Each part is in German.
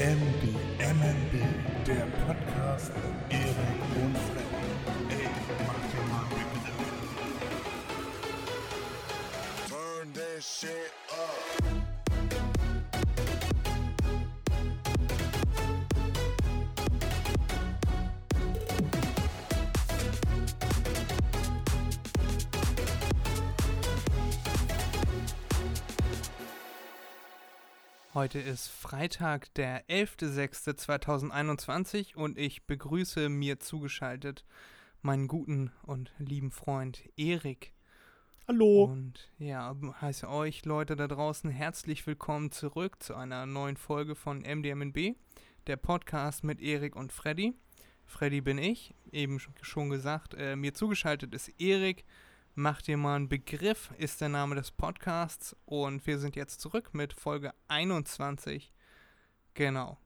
MBMNB, der Podcast Erik und Heute ist Freitag, der 11.06.2021 und ich begrüße mir zugeschaltet meinen guten und lieben Freund Erik. Hallo. Und ja, heiße euch Leute da draußen herzlich willkommen zurück zu einer neuen Folge von MDMNB, der Podcast mit Erik und Freddy. Freddy bin ich, eben sch- schon gesagt, äh, mir zugeschaltet ist Erik. Mach dir mal einen Begriff, ist der Name des Podcasts und wir sind jetzt zurück mit Folge 21. Genau.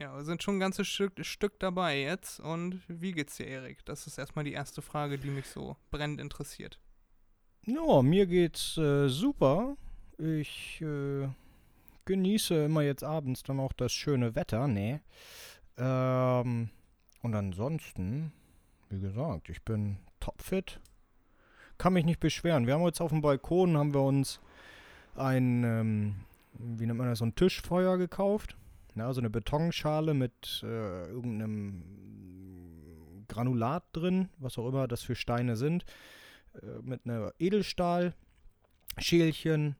Ja, wir sind schon ein ganzes Stück, Stück dabei jetzt und wie geht's dir, Erik? Das ist erstmal die erste Frage, die mich so brennend interessiert. Ja, mir geht's äh, super. Ich äh, genieße immer jetzt abends dann auch das schöne Wetter, ne? Ähm, und ansonsten, wie gesagt, ich bin topfit. Kann mich nicht beschweren. Wir haben jetzt auf dem Balkon, haben wir uns ein, ähm, wie nennt man das, so ein Tischfeuer gekauft. Ja, so eine Betonschale mit äh, irgendeinem Granulat drin, was auch immer das für Steine sind. äh, mit einer Edelstahl-Schälchen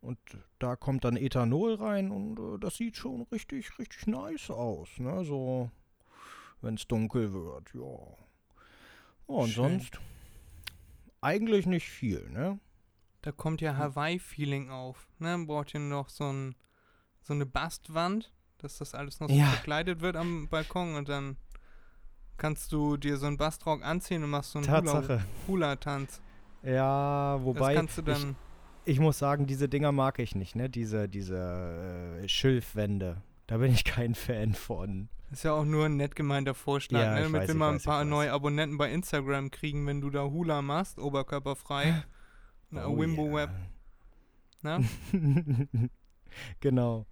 und da kommt dann Ethanol rein und äh, das sieht schon richtig, richtig nice aus, ne? So, wenn es dunkel wird, ja. Ja, und Schön. sonst eigentlich nicht viel, ne? Da kommt ja Hawaii-Feeling auf. Ne? Man braucht hier noch so, ein, so eine Bastwand, dass das alles noch so Ja. verkleidet wird am Balkon und dann kannst du dir so einen Bastrock anziehen und machst so einen Tatsache. Hula- Hula-Tanz. Ja, Das wobei kannst du dann. ich, ich muss sagen, diese Dinger mag ich nicht, ne? Diese, diese äh, Schilfwände. Da bin ich kein Fan von. Ist ja auch nur ein nett gemeinter Vorschlag, Ja, ne? Damit wir mal ein paar neue Abonnenten bei Instagram kriegen, wenn du da Hula machst, oberkörperfrei. Na, Oh Wimbo yeah. Web. Ne? genau.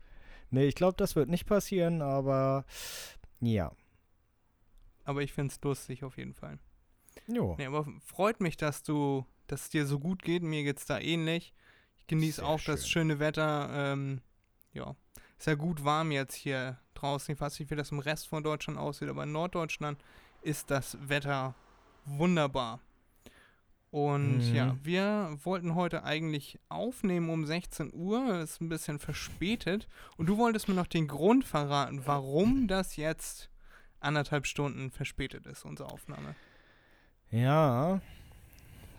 Nee, ich glaube, das wird nicht passieren, aber ja. Aber ich find's lustig auf jeden Fall. Jo. Nee, aber freut mich, dass du, dass es dir so gut geht. Mir geht's da ähnlich. Ich genieße auch das schön. schöne Wetter. Ähm, ja, ist ja gut warm jetzt hier draußen. Ich weiß nicht, wie das im Rest von Deutschland aussieht, aber in Norddeutschland ist das Wetter wunderbar. Und Mhm. ja, wir wollten heute eigentlich aufnehmen um 16 Uhr. Ist ein bisschen verspätet. Und du wolltest mir noch den Grund verraten, warum das jetzt anderthalb Stunden verspätet ist, unsere Aufnahme. Ja.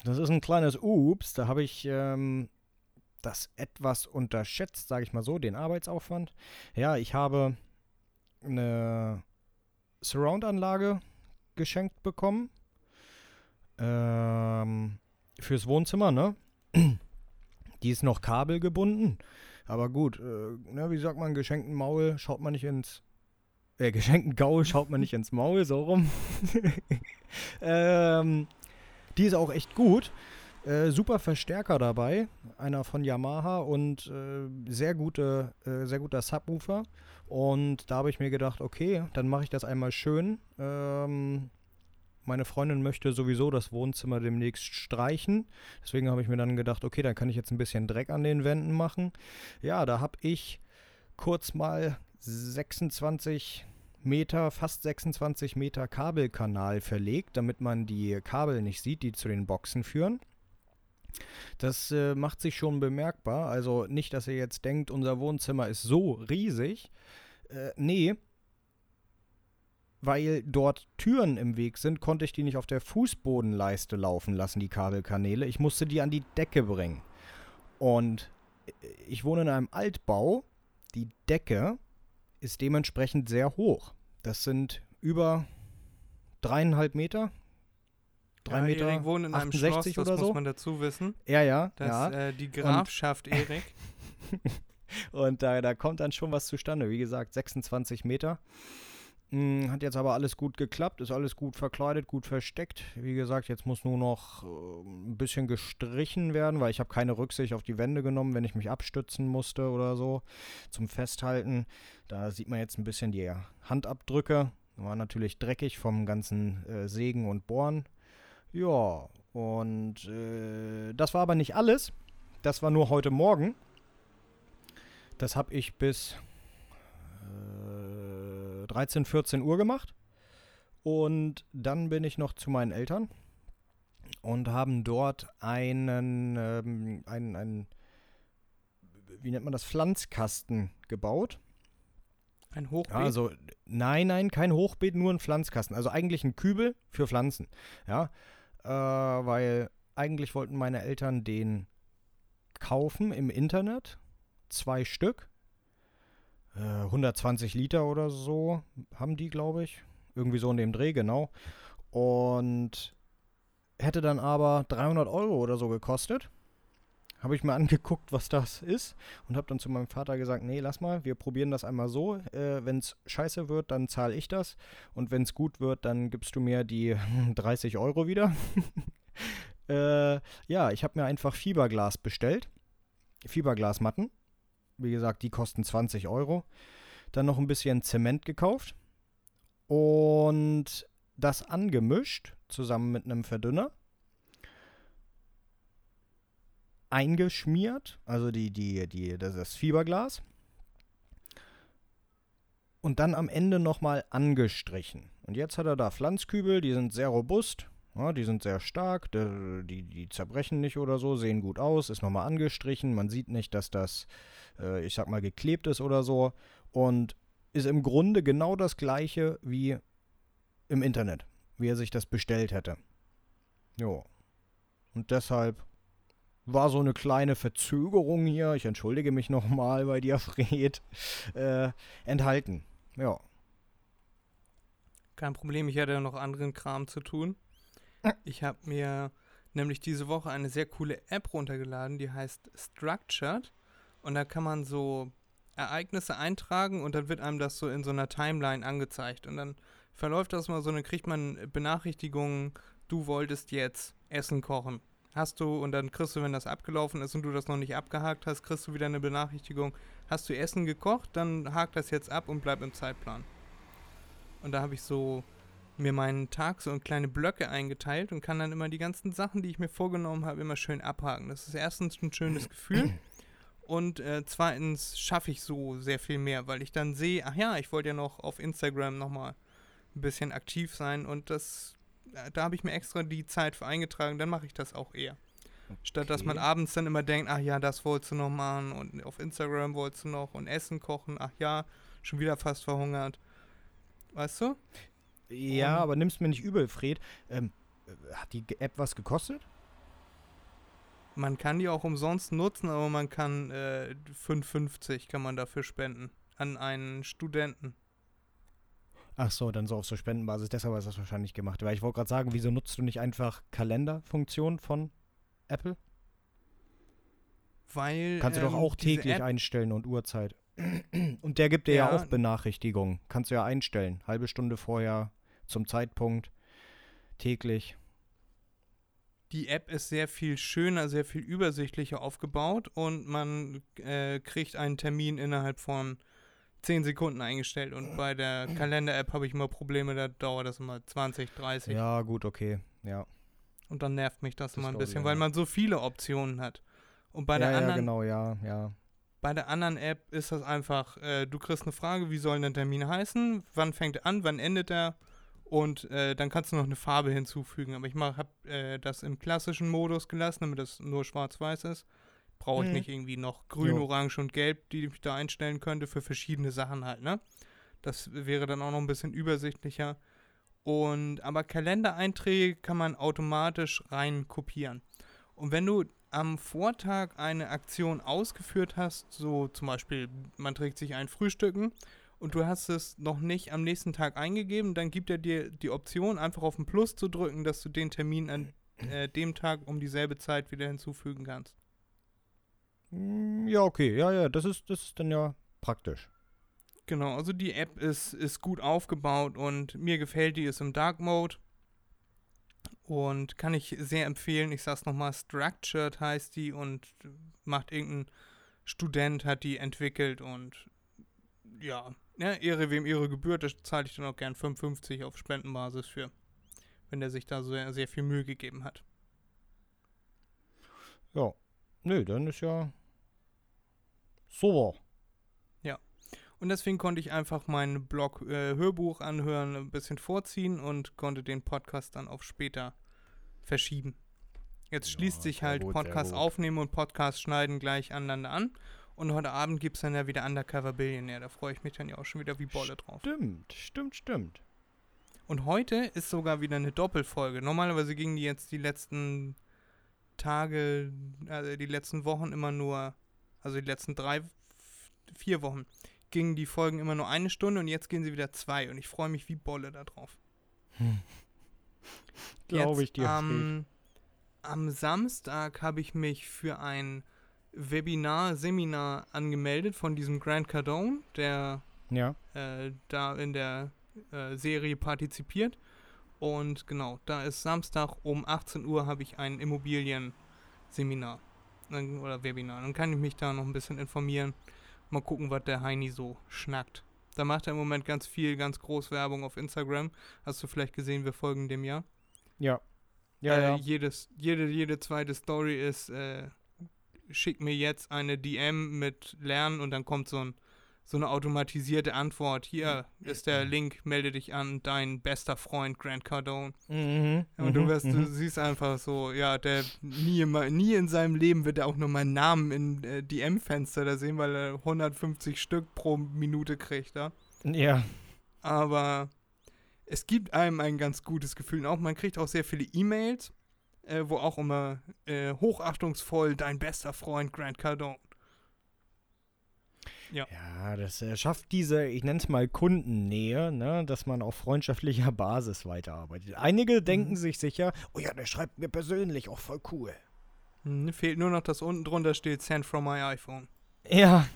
Das ist ein kleines Ups. Da habe ich ähm, das etwas unterschätzt, sage ich mal so, den Arbeitsaufwand. Ja, ich habe eine Surround-Anlage geschenkt bekommen. Ähm, fürs Wohnzimmer, ne? Die ist noch kabelgebunden. Aber gut, äh, ne, wie sagt man, geschenkten Maul schaut man nicht ins. Äh, geschenkten Gaul schaut man nicht ins Maul, so rum. ähm, die ist auch echt gut. Äh, super Verstärker dabei, einer von Yamaha und äh, sehr gute, äh, sehr guter Subwoofer. Und da habe ich mir gedacht, okay, dann mache ich das einmal schön. Ähm, meine Freundin möchte sowieso das Wohnzimmer demnächst streichen. Deswegen habe ich mir dann gedacht, okay, dann kann ich jetzt ein bisschen Dreck an den Wänden machen. Ja, da habe ich kurz mal 26 Meter, fast 26 Meter Kabelkanal verlegt, damit man die Kabel nicht sieht, die zu den Boxen führen. Das äh, macht sich schon bemerkbar. Also nicht, dass ihr jetzt denkt, unser Wohnzimmer ist so riesig. Äh, nee. Weil dort Türen im Weg sind, konnte ich die nicht auf der Fußbodenleiste laufen lassen, die Kabelkanäle. Ich musste die an die Decke bringen. Und äh, ich wohne in einem Altbau. Die Decke ist dementsprechend sehr hoch. Das sind über dreieinhalb Meter. Drei ja, Meter Erik wohnt in einem Schloss, 68 das oder muss so. man dazu wissen. Ja, ja, Das ja. äh, die Grafschaft Erik. Und da, da kommt dann schon was zustande. Wie gesagt, 26 Meter. Hm, Hat jetzt aber alles gut geklappt, ist alles gut verkleidet, gut versteckt. Wie gesagt, jetzt muss nur noch äh, ein bisschen gestrichen werden, weil ich habe keine Rücksicht auf die Wände genommen, wenn ich mich abstützen musste oder so zum Festhalten. Da sieht man jetzt ein bisschen die Handabdrücke. War natürlich dreckig vom ganzen äh, Sägen und Bohren. Ja, und äh, das war aber nicht alles. Das war nur heute Morgen. Das habe ich bis äh, 13, 14 Uhr gemacht. Und dann bin ich noch zu meinen Eltern und haben dort einen, ähm, einen, einen, wie nennt man das, Pflanzkasten gebaut. Ein Hochbeet. Also, nein, nein, kein Hochbeet, nur ein Pflanzkasten. Also eigentlich ein Kübel für Pflanzen. Ja, äh, weil eigentlich wollten meine Eltern den kaufen im Internet. Zwei Stück. Äh, 120 Liter oder so haben die, glaube ich. Irgendwie so in dem Dreh, genau. Und hätte dann aber 300 Euro oder so gekostet. Habe ich mir angeguckt, was das ist und habe dann zu meinem Vater gesagt, nee, lass mal, wir probieren das einmal so. Äh, wenn es scheiße wird, dann zahle ich das. Und wenn es gut wird, dann gibst du mir die 30 Euro wieder. äh, ja, ich habe mir einfach Fiberglas bestellt. Fiberglasmatten. Wie gesagt, die kosten 20 Euro. Dann noch ein bisschen Zement gekauft. Und das angemischt, zusammen mit einem Verdünner. Eingeschmiert, also die, die, die, das, das Fiberglas. Und dann am Ende nochmal angestrichen. Und jetzt hat er da Pflanzkübel, die sind sehr robust, ja, die sind sehr stark, die, die, die zerbrechen nicht oder so, sehen gut aus, ist nochmal angestrichen, man sieht nicht, dass das, äh, ich sag mal, geklebt ist oder so. Und ist im Grunde genau das gleiche wie im Internet, wie er sich das bestellt hätte. Jo. Und deshalb war so eine kleine Verzögerung hier, ich entschuldige mich nochmal bei dir, Fred, äh, enthalten. Ja. Kein Problem, ich hatte ja noch anderen Kram zu tun. Ich habe mir nämlich diese Woche eine sehr coole App runtergeladen, die heißt Structured. Und da kann man so Ereignisse eintragen und dann wird einem das so in so einer Timeline angezeigt. Und dann verläuft das mal so, dann kriegt man Benachrichtigungen, du wolltest jetzt Essen kochen. Hast du, und dann kriegst du, wenn das abgelaufen ist und du das noch nicht abgehakt hast, kriegst du wieder eine Benachrichtigung, hast du Essen gekocht, dann hakt das jetzt ab und bleib im Zeitplan. Und da habe ich so mir meinen Tag so in kleine Blöcke eingeteilt und kann dann immer die ganzen Sachen, die ich mir vorgenommen habe, immer schön abhaken. Das ist erstens ein schönes Gefühl und äh, zweitens schaffe ich so sehr viel mehr, weil ich dann sehe, ach ja, ich wollte ja noch auf Instagram nochmal ein bisschen aktiv sein und das, da habe ich mir extra die Zeit für eingetragen, dann mache ich das auch eher. Statt dass man Okay. abends dann immer denkt, ach ja, das wolltest du noch machen und auf Instagram wolltest du noch und Essen kochen, ach ja, schon wieder fast verhungert. Weißt du? Ja, Um- aber nimm's mir nicht übel, Fred. Ähm, äh, hat die App was gekostet? Man kann die auch umsonst nutzen, aber man kann äh, 5,50 kann man dafür spenden an einen Studenten. Ach so, dann so auf so Spendenbasis. Deshalb du das wahrscheinlich gemacht. Weil ich wollte gerade sagen, wieso nutzt du nicht einfach Kalenderfunktion von Apple? Weil Kannst du doch ähm, auch diese täglich App, einstellen und Uhrzeit. Und der gibt dir ja, Ja. auch Benachrichtigungen. Kannst du ja einstellen. Halbe Stunde vorher, zum Zeitpunkt, täglich. die App ist sehr viel schöner, sehr viel übersichtlicher aufgebaut und man äh, kriegt einen Termin innerhalb von 10 Sekunden eingestellt. Und bei der Kalender-App habe ich immer Probleme, da dauert das immer 20, 30. Ja, gut, okay. Ja, Und dann nervt mich das, Das immer ein bisschen, weil man so viele Optionen hat. Und bei ja, der ja anderen genau, ja, ja. Bei der anderen App ist das einfach, äh, du kriegst eine Frage, wie soll der Termin heißen, wann fängt er an, wann endet er und äh, dann kannst du noch eine Farbe hinzufügen. Aber ich habe äh, das im klassischen Modus gelassen, damit das nur schwarz-weiß ist. Brauche ich Mhm. nicht irgendwie noch grün, Jo. orange und gelb, die ich da einstellen könnte für verschiedene Sachen halt, ne? Das wäre dann auch noch ein bisschen übersichtlicher. Und aber Kalendereinträge kann man automatisch rein kopieren. Und wenn du am Vortag eine Aktion ausgeführt hast, so zum Beispiel, man trägt sich ein Frühstücken und du hast es noch nicht am nächsten Tag eingegeben, dann gibt er dir die Option, einfach auf den Plus zu drücken, dass du den Termin an äh, dem Tag um dieselbe Zeit wieder hinzufügen kannst. Mm, Ja, okay, ja, ja, das ist, das ist dann ja praktisch. Genau, also die App ist, ist gut aufgebaut und mir gefällt die, ist im Dark Mode. Und kann ich sehr empfehlen. Ich sag's nochmal, Structured heißt die und macht irgendein Student, hat die entwickelt und ja, ja Ehre wem Ehre gebührt, da zahle ich dann auch gern 55 auf Spendenbasis für, wenn der sich da sehr, sehr viel Mühe gegeben hat. Ja. Nö, dann ist ja super. Und deswegen konnte ich einfach mein Blog äh, Hörbuch anhören, ein bisschen vorziehen und konnte den Podcast dann auf später verschieben. Jetzt schließt Ja, sich halt gut, Podcast aufnehmen und Podcast schneiden gleich aneinander an. Und heute Abend gibt es dann ja wieder Undercover Billionaire. Da freue ich mich dann ja auch schon wieder wie Bolle drauf. Stimmt, stimmt, stimmt. Und heute ist sogar wieder eine Doppelfolge. Normalerweise gingen die jetzt die letzten Tage, also die letzten Wochen immer nur, also die letzten drei, vier Wochen, gingen die Folgen immer nur eine Stunde und jetzt gehen sie wieder zwei. Und ich freue mich wie Bolle da drauf. Glaube ich dir. Am, am Samstag habe ich mich für ein Webinar, Seminar angemeldet von diesem Grant Cardone, der ja. äh, da in der äh, Serie partizipiert. Und genau, da ist Samstag um 18 Uhr habe ich ein Immobilien-Seminar oder Webinar. Dann kann ich mich da noch ein bisschen informieren. Mal gucken, was der Heini so schnackt. Da macht er im Moment ganz viel, ganz groß Werbung auf Instagram. Hast du vielleicht gesehen, wir folgen dem ja. Ja. Ja, äh, ja. Jedes, jede, jede zweite Story ist, äh, schick mir jetzt eine DM mit Lernen und dann kommt so, ein, so eine automatisierte Antwort. Hier ist der Link, melde dich an, dein bester Freund Grant Cardone. Mhm. Und du, mhm, wirst, du mhm. siehst einfach so, ja, der nie, nie in seinem Leben wird er auch nur meinen Namen in äh, DM-Fenster da sehen, weil er 150 Stück pro Minute kriegt, ja. Ja. Aber es gibt einem ein ganz gutes Gefühl. Und auch man kriegt auch sehr viele E-Mails, äh, wo auch immer äh, hochachtungsvoll dein bester Freund Grant Cardone. Ja, das äh, schafft diese, ich nenne es mal Kundennähe, ne, dass man auf freundschaftlicher Basis weiterarbeitet. Einige denken Mhm. sich sicher, oh ja, der schreibt mir persönlich auch voll cool. Hm, fehlt nur noch, dass unten drunter steht Send from my iPhone. Ja.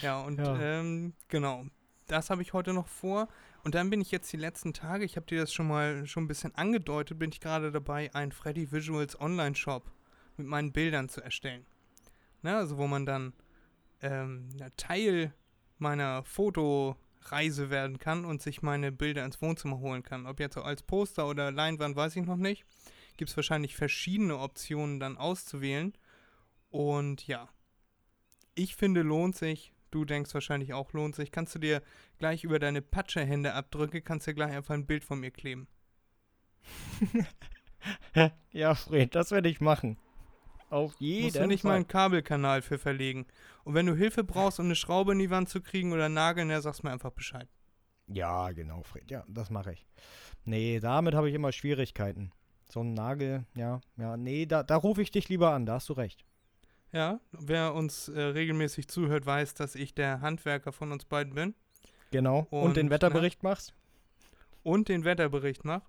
Ja, und Ja. Ähm, genau. Das habe ich heute noch vor. Und dann bin ich jetzt die letzten Tage, ich habe dir das schon mal schon ein bisschen angedeutet, bin ich gerade dabei, einen Freddy Visuals Online-Shop mit meinen Bildern zu erstellen. Ne, also wo man dann ähm, Teil meiner Fotoreise werden kann und sich meine Bilder ins Wohnzimmer holen kann. Ob jetzt als Poster oder Leinwand, weiß ich noch nicht. Gibt es wahrscheinlich verschiedene Optionen dann auszuwählen. Und ja, ich finde, lohnt sich. Du denkst wahrscheinlich auch, lohnt sich. Kannst du dir gleich über deine Patschehände abdrücke, kannst du gleich einfach ein Bild von mir kleben. ja, Fred, das werde ich machen. Auf jeden Musst du nicht mal Fall. einen Kabelkanal für verlegen. Und wenn du Hilfe brauchst, um eine Schraube in die Wand zu kriegen oder einen Nagel, dann sagst du mir einfach Bescheid. Ja, genau, Fred. Ja, das mache ich. Nee, damit habe ich immer Schwierigkeiten. So ein Nagel, ja, ja, nee, da, da rufe ich dich lieber an, da hast du recht. Ja, wer uns äh, regelmäßig zuhört, weiß, dass ich der Handwerker von uns beiden bin Genau. Und, Und, den? Wetterbericht machst? und den Wetterbericht mache.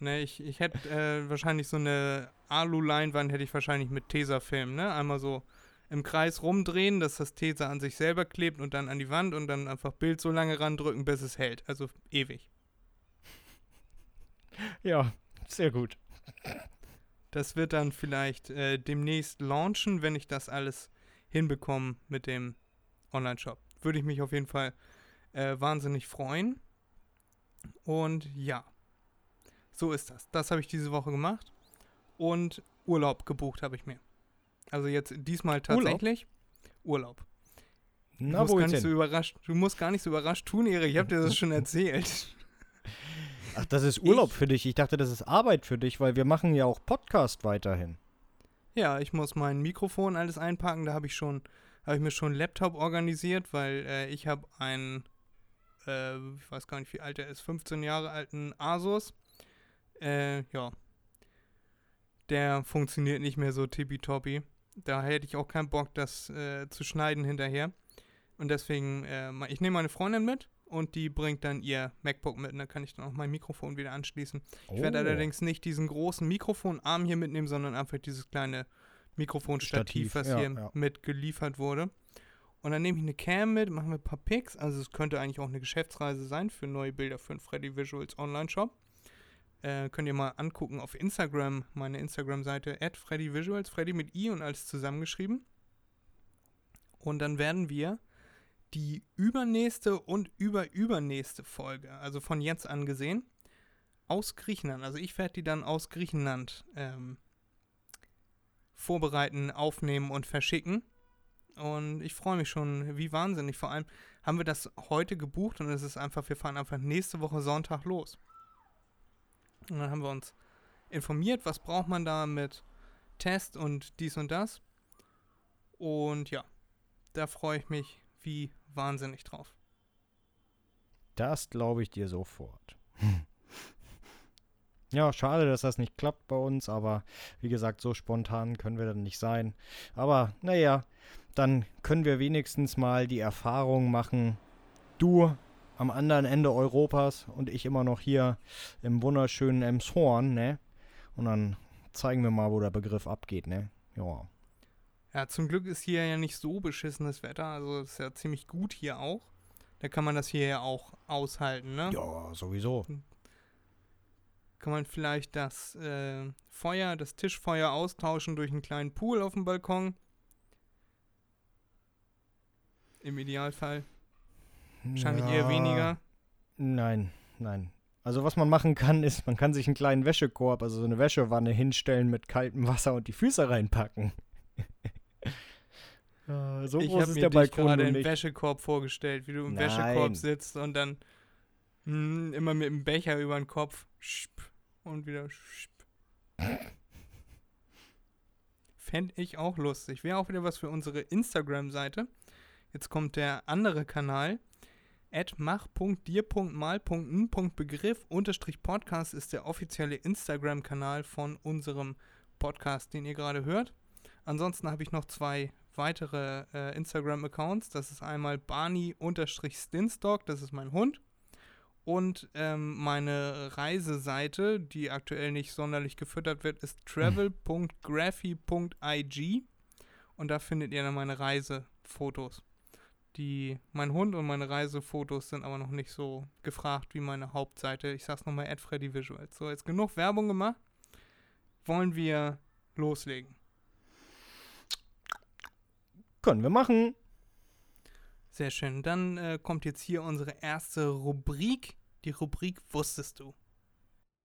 Ne, ich ich hätte äh, wahrscheinlich so eine Alu-Leinwand, hätte ich wahrscheinlich mit Tesafilm, ne? Einmal so im Kreis rumdrehen, dass das Tesa an sich selber klebt und dann an die Wand und dann einfach Bild so lange randrücken, bis es hält. Also ewig. Ja, sehr gut. Das wird dann vielleicht äh, demnächst launchen, wenn ich das alles hinbekomme mit dem Online-Shop. Würde ich mich auf jeden Fall äh, wahnsinnig freuen. Und ja, so ist das. Das habe ich diese Woche gemacht. Und Urlaub gebucht habe ich mir. Also jetzt diesmal tatsächlich Urlaub. Du, Na, musst wo gar nicht so überrascht, du musst gar nicht so überrascht tun, Erik. Ich habe dir das schon erzählt. Ach, das ist Urlaub Ich- für dich. Ich dachte, das ist Arbeit für dich, weil wir machen ja auch Podcast weiterhin. Ja, ich muss mein Mikrofon alles einpacken. Da habe ich schon, habe ich mir schon einen Laptop organisiert, weil äh, ich habe einen, äh, ich weiß gar nicht, wie alt er ist, 15 Jahre alten Asus. Äh, ja. Der funktioniert nicht mehr so tippitoppi. Da hätte ich auch keinen Bock, das äh, zu schneiden hinterher. Und deswegen, äh, ich nehme meine Freundin mit und die bringt dann ihr MacBook mit und dann kann ich dann auch mein Mikrofon wieder anschließen. Ich Oh. werde allerdings nicht diesen großen Mikrofonarm hier mitnehmen, sondern einfach dieses kleine Mikrofonstativ, Stativ, was ja, hier ja. mit geliefert wurde. Und dann nehme ich eine Cam mit, machen wir ein paar Pics. Also es könnte eigentlich auch eine Geschäftsreise sein für neue Bilder für den Freddy Visuals Online-Shop. Äh, könnt ihr mal angucken auf Instagram, meine Instagram-Seite at Freddy Visuals, Freddy mit i und alles zusammengeschrieben. Und dann werden wir die übernächste und überübernächste Folge, also von jetzt an gesehen, aus Griechenland, also ich werde die dann aus Griechenland ähm, vorbereiten, aufnehmen und verschicken. Und ich freue mich schon wie wahnsinnig. Vor allem haben wir das heute gebucht und es ist einfach, wir fahren einfach nächste Woche Sonntag los. Und dann haben wir uns informiert, was braucht man da mit Test und dies und das. Und ja, da freue ich mich wie wahnsinnig drauf. Das glaube ich dir sofort. Ja, schade, dass das nicht klappt bei uns, aber wie gesagt, so spontan können wir dann nicht sein. Aber naja, dann können wir wenigstens mal die Erfahrung machen, du am anderen Ende Europas und ich immer noch hier im wunderschönen Emshorn, ne? Und dann zeigen wir mal, wo der Begriff abgeht, ne? Ja. Ja, zum Glück ist hier ja nicht so beschissenes Wetter, also ist ja ziemlich gut hier auch. Da kann man das hier ja auch aushalten, ne? Ja, sowieso. Kann man vielleicht das äh, Feuer, das Tischfeuer austauschen durch einen kleinen Pool auf dem Balkon. Im Idealfall. Wahrscheinlich eher Ja, weniger. Nein, nein. Also was man machen kann, ist, man kann sich einen kleinen Wäschekorb, also so eine Wäschewanne hinstellen mit kaltem Wasser und die Füße reinpacken. Ja, so ich groß habe ist mir der Balkon gerade nun im nicht. Wäschekorb vorgestellt, wie du im Nein. Wäschekorb sitzt und dann hm, immer mit dem Becher über den Kopf schp, und wieder schp. Fände ich auch lustig. Wäre auch wieder was für unsere Instagram-Seite. Jetzt kommt der andere Kanal. At mach.dir.mal.n.begriff unterstrich Podcast ist der offizielle Instagram-Kanal von unserem Podcast, den ihr gerade hört. Ansonsten habe ich noch zwei weitere äh, Instagram-Accounts. Das ist einmal Barney-Stinstock, das ist mein Hund. Und ähm, meine Reiseseite, die aktuell nicht sonderlich gefüttert wird, ist travel.graphy.ig. Und da findet ihr dann meine Reisefotos. Die, mein Hund und meine Reisefotos sind aber noch nicht so gefragt wie meine Hauptseite. Ich sag's nochmal, at Freddy Visuals. So, jetzt genug Werbung gemacht. Wollen wir loslegen? Können wir machen. Sehr schön. Dann äh, kommt jetzt hier unsere erste Rubrik. Die Rubrik Wusstest du?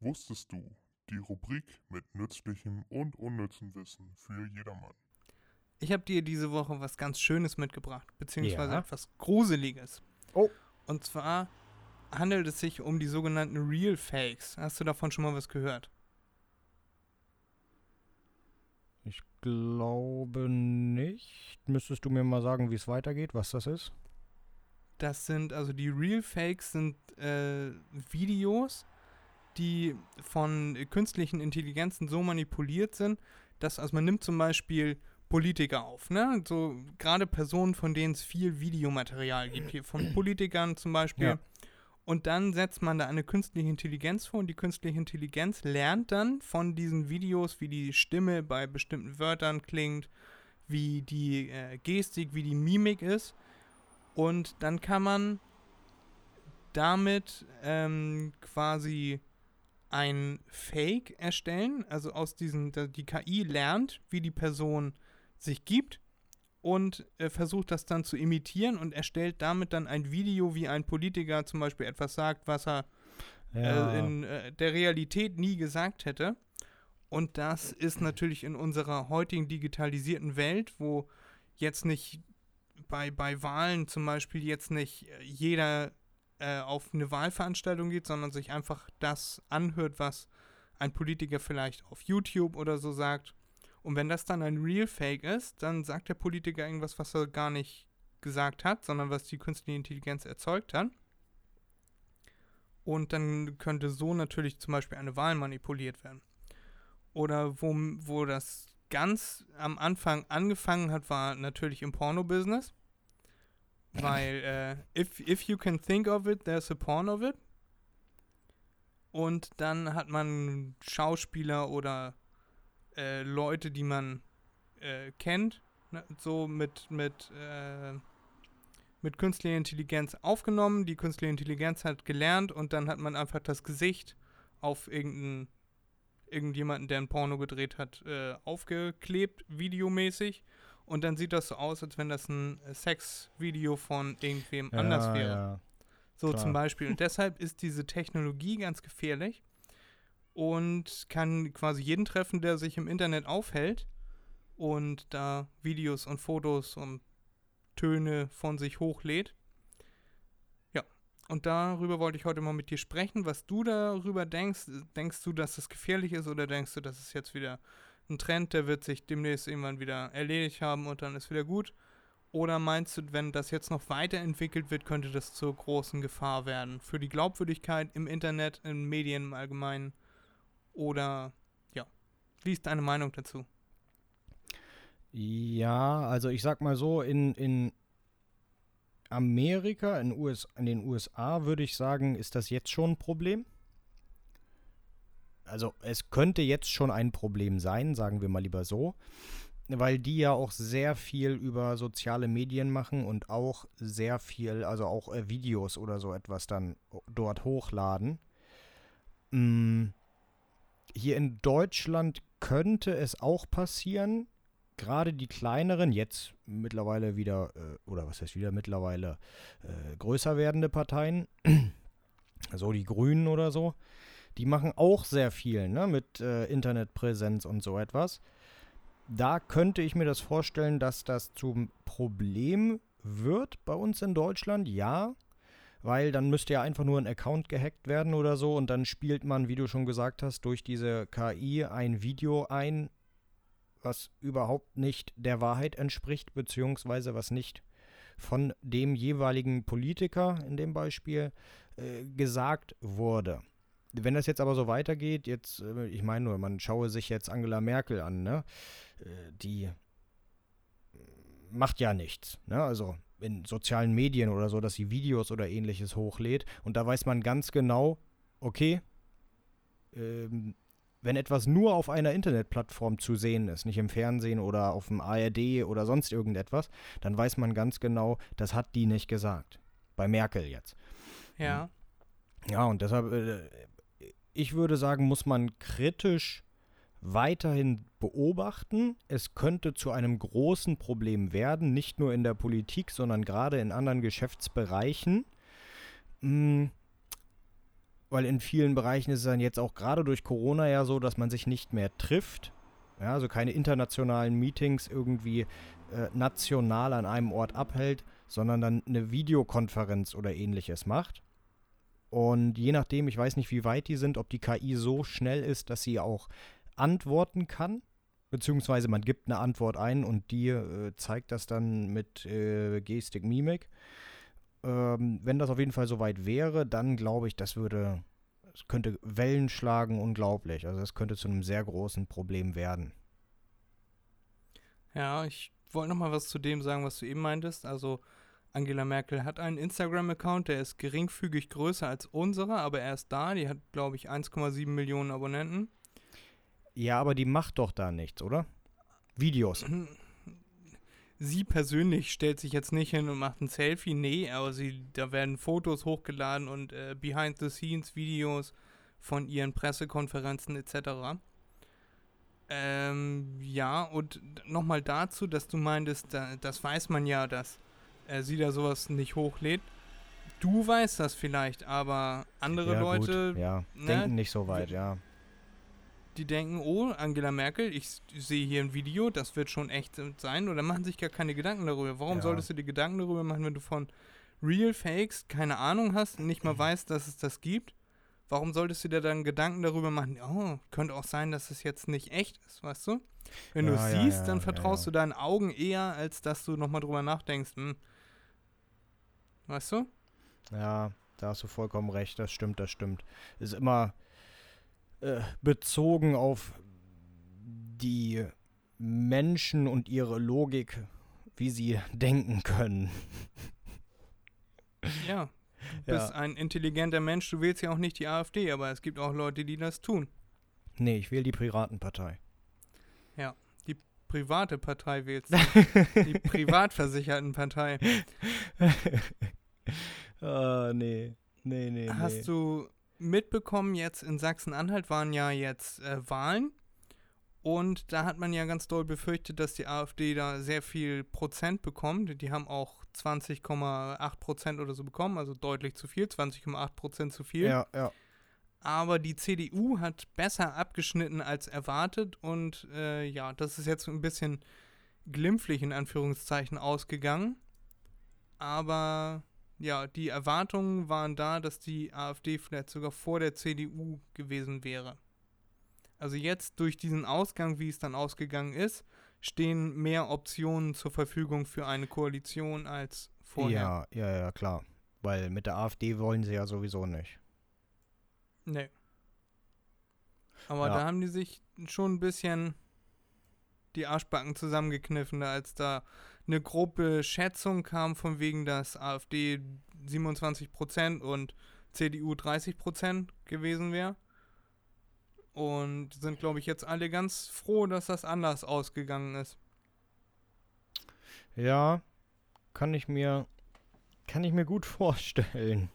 Wusstest du? Die Rubrik mit nützlichem und unnützem Wissen für jedermann. Ich habe dir diese Woche was ganz Schönes mitgebracht, beziehungsweise Ja. etwas Gruseliges. Oh. Und zwar handelt es sich um die sogenannten Real Fakes. Hast du davon schon mal was gehört? Ich glaube nicht. Müsstest du mir mal sagen, wie es weitergeht, was das ist? Das sind, also die Real Fakes sind äh, Videos, die von künstlichen Intelligenzen so manipuliert sind, dass, also man nimmt zum Beispiel Politiker auf, ne? So gerade Personen, von denen es viel Videomaterial gibt, hier von Politikern zum Beispiel. Ja. Und dann setzt man da eine künstliche Intelligenz vor und die künstliche Intelligenz lernt dann von diesen Videos, wie die Stimme bei bestimmten Wörtern klingt, wie die äh, Gestik, wie die Mimik ist. Und dann kann man damit ähm, quasi ein Fake erstellen. Also aus diesen, die KI lernt, wie die Person sich gibt und äh, versucht das dann zu imitieren und erstellt damit dann ein Video, wie ein Politiker zum Beispiel etwas sagt, was er äh, in äh, der Realität nie gesagt hätte. Und das ist natürlich in unserer heutigen digitalisierten Welt, wo jetzt nicht bei, bei Wahlen zum Beispiel jetzt nicht äh, jeder äh, auf eine Wahlveranstaltung geht, sondern sich einfach das anhört, was ein Politiker vielleicht auf YouTube oder so sagt. Und wenn das dann ein Real Fake ist, dann sagt der Politiker irgendwas, was er gar nicht gesagt hat, sondern was die künstliche Intelligenz erzeugt hat. Und dann könnte so natürlich zum Beispiel eine Wahl manipuliert werden. Oder wo, wo das ganz am Anfang angefangen hat, war natürlich im Porno-Business. Weil, äh, if, if you can think of it, there's a porn of it. Und dann hat man Schauspieler oder äh, Leute, die man äh, kennt, ne, so mit, mit äh, mit künstlicher Intelligenz aufgenommen. Die künstliche Intelligenz hat gelernt und dann hat man einfach das Gesicht auf irgendeinen irgendjemanden, der ein Porno gedreht hat, äh, aufgeklebt, videomäßig. Und dann sieht das so aus, als wenn das ein Sexvideo von irgendwem anders ja, wäre. Ja. So Klar. zum Beispiel. Und deshalb ist diese Technologie ganz gefährlich und kann quasi jeden treffen, der sich im Internet aufhält und da Videos und Fotos und Töne von sich hochlädt. Ja, und darüber wollte ich heute mal mit dir sprechen, was du darüber denkst. Denkst du, dass es gefährlich ist oder denkst du, dass es jetzt wieder ein Trend, der wird sich demnächst irgendwann wieder erledigt haben und dann ist wieder gut? Oder meinst du, wenn das jetzt noch weiterentwickelt wird, könnte das zur großen Gefahr werden für die Glaubwürdigkeit im Internet, in Medien im Allgemeinen? Oder ja, wie ist deine Meinung dazu? Ja, also ich sag mal so, in, in Amerika, in, US, in den USA würde ich sagen, ist das jetzt schon ein Problem. Also es könnte jetzt schon ein Problem sein, sagen wir mal lieber so, weil die ja auch sehr viel über soziale Medien machen und auch sehr viel, also auch äh, Videos oder so etwas dann dort hochladen. Mm, hier in Deutschland könnte es auch passieren, gerade die kleineren, jetzt mittlerweile wieder, äh, oder was heißt wieder mittlerweile, äh, größer werdende Parteien, so die Grünen oder so, die machen auch sehr viel ne, mit äh, Internetpräsenz und so etwas. Da könnte ich mir das vorstellen, dass das zum Problem wird bei uns in Deutschland, ja. Weil dann müsste ja einfach nur ein Account gehackt werden oder so und dann spielt man, wie du schon gesagt hast, durch diese KI ein Video ein, was überhaupt nicht der Wahrheit entspricht, beziehungsweise was nicht von dem jeweiligen Politiker in dem Beispiel äh, gesagt wurde. Wenn das jetzt aber so weitergeht, jetzt, äh, ich meine nur, man schaue sich jetzt Angela Merkel an, ne? Äh, die macht ja nichts, ne? Also in sozialen Medien oder so, dass sie Videos oder ähnliches hochlädt und da weiß man ganz genau, okay, ähm, wenn etwas nur auf einer Internetplattform zu sehen ist, nicht im Fernsehen oder auf dem ARD oder sonst irgendetwas, dann weiß man ganz genau, das hat die nicht gesagt. Bei Merkel jetzt. Ja. Ja, und deshalb, äh, ich würde sagen, muss man kritisch weiterhin beobachten. Es könnte zu einem großen Problem werden, nicht nur in der Politik, sondern gerade in anderen Geschäftsbereichen. Mm, weil in vielen Bereichen ist es dann jetzt auch gerade durch Corona ja so, dass man sich nicht mehr trifft. Ja, also keine internationalen Meetings irgendwie äh, national an einem Ort abhält, sondern dann eine Videokonferenz oder ähnliches macht. Und je nachdem, ich weiß nicht, wie weit die sind, ob die KI so schnell ist, dass sie auch antworten kann, beziehungsweise man gibt eine Antwort ein und die äh, zeigt das dann mit äh, Gestik, Mimik. Ähm, wenn das auf jeden Fall soweit wäre, dann glaube ich, das würde, es könnte Wellen schlagen, unglaublich. Also es könnte zu einem sehr großen Problem werden. Ja, ich wollte noch mal was zu dem sagen, was du eben meintest. Also Angela Merkel hat einen Instagram-Account, der ist geringfügig größer als unserer, aber er ist da. Die hat, glaube ich, 1,7 Millionen Abonnenten. Ja, aber die macht doch da nichts, oder? Videos. Sie persönlich stellt sich jetzt nicht hin und macht ein Selfie, nee, aber sie, da werden Fotos hochgeladen und äh, Behind-the-Scenes-Videos von ihren Pressekonferenzen etc. Ähm, ja, und nochmal dazu, dass du meintest, da, das weiß man ja, dass äh, sie da sowas nicht hochlädt. Du weißt das vielleicht, aber andere ja, Leute, gut, ja, ne, denken nicht so weit, ja. Die denken, oh, Angela Merkel, ich sehe hier ein Video, das wird schon echt sein, oder machen sich gar keine Gedanken darüber. Warum Ja. solltest du dir Gedanken darüber machen, wenn du von Real Fakes keine Ahnung hast und nicht mal weißt, dass es das gibt? Warum solltest du dir dann Gedanken darüber machen, oh, könnte auch sein, dass es jetzt nicht echt ist, weißt du? Wenn du Ja, es ja, siehst, dann vertraust du deinen Augen eher, als dass du nochmal drüber nachdenkst, hm. Weißt du? Ja, da hast du vollkommen recht, das stimmt, das stimmt. Ist immer äh, bezogen auf die Menschen und ihre Logik, wie sie denken können. Ja. Du Ja. bist ein intelligenter Mensch, du wählst ja auch nicht die AfD, aber es gibt auch Leute, die das tun. Nee, ich wähle die Piratenpartei. private Partei wählst. die privatversicherten Partei. Ah, nee. Nee, nee, Hast nee. du mitbekommen, jetzt in Sachsen-Anhalt waren ja jetzt äh, Wahlen und da hat man ja ganz doll befürchtet, dass die AfD da sehr viel Prozent bekommt. Die haben auch 20,8 Prozent oder so bekommen, also deutlich zu viel, 20,8 Prozent zu viel. Ja, ja. Aber die CDU hat besser abgeschnitten als erwartet und äh, ja, das ist jetzt ein bisschen glimpflich in Anführungszeichen ausgegangen. Aber ja, die Erwartungen waren da, dass die AfD vielleicht sogar vor der CDU gewesen wäre. Also jetzt durch diesen Ausgang, wie es dann ausgegangen ist, stehen mehr Optionen zur Verfügung für eine Koalition als vorher. Ja, ja, ja, klar. Weil mit der AfD wollen sie ja sowieso nicht. Nee. Aber Ja. da haben die sich schon ein bisschen die Arschbacken zusammengekniffen, als da eine grobe Schätzung kam, von wegen, dass AfD 27% und CDU 30% gewesen wäre. Und sind, glaube ich, jetzt alle ganz froh, dass das anders ausgegangen ist. Ja, kann ich mir, kann ich mir gut vorstellen.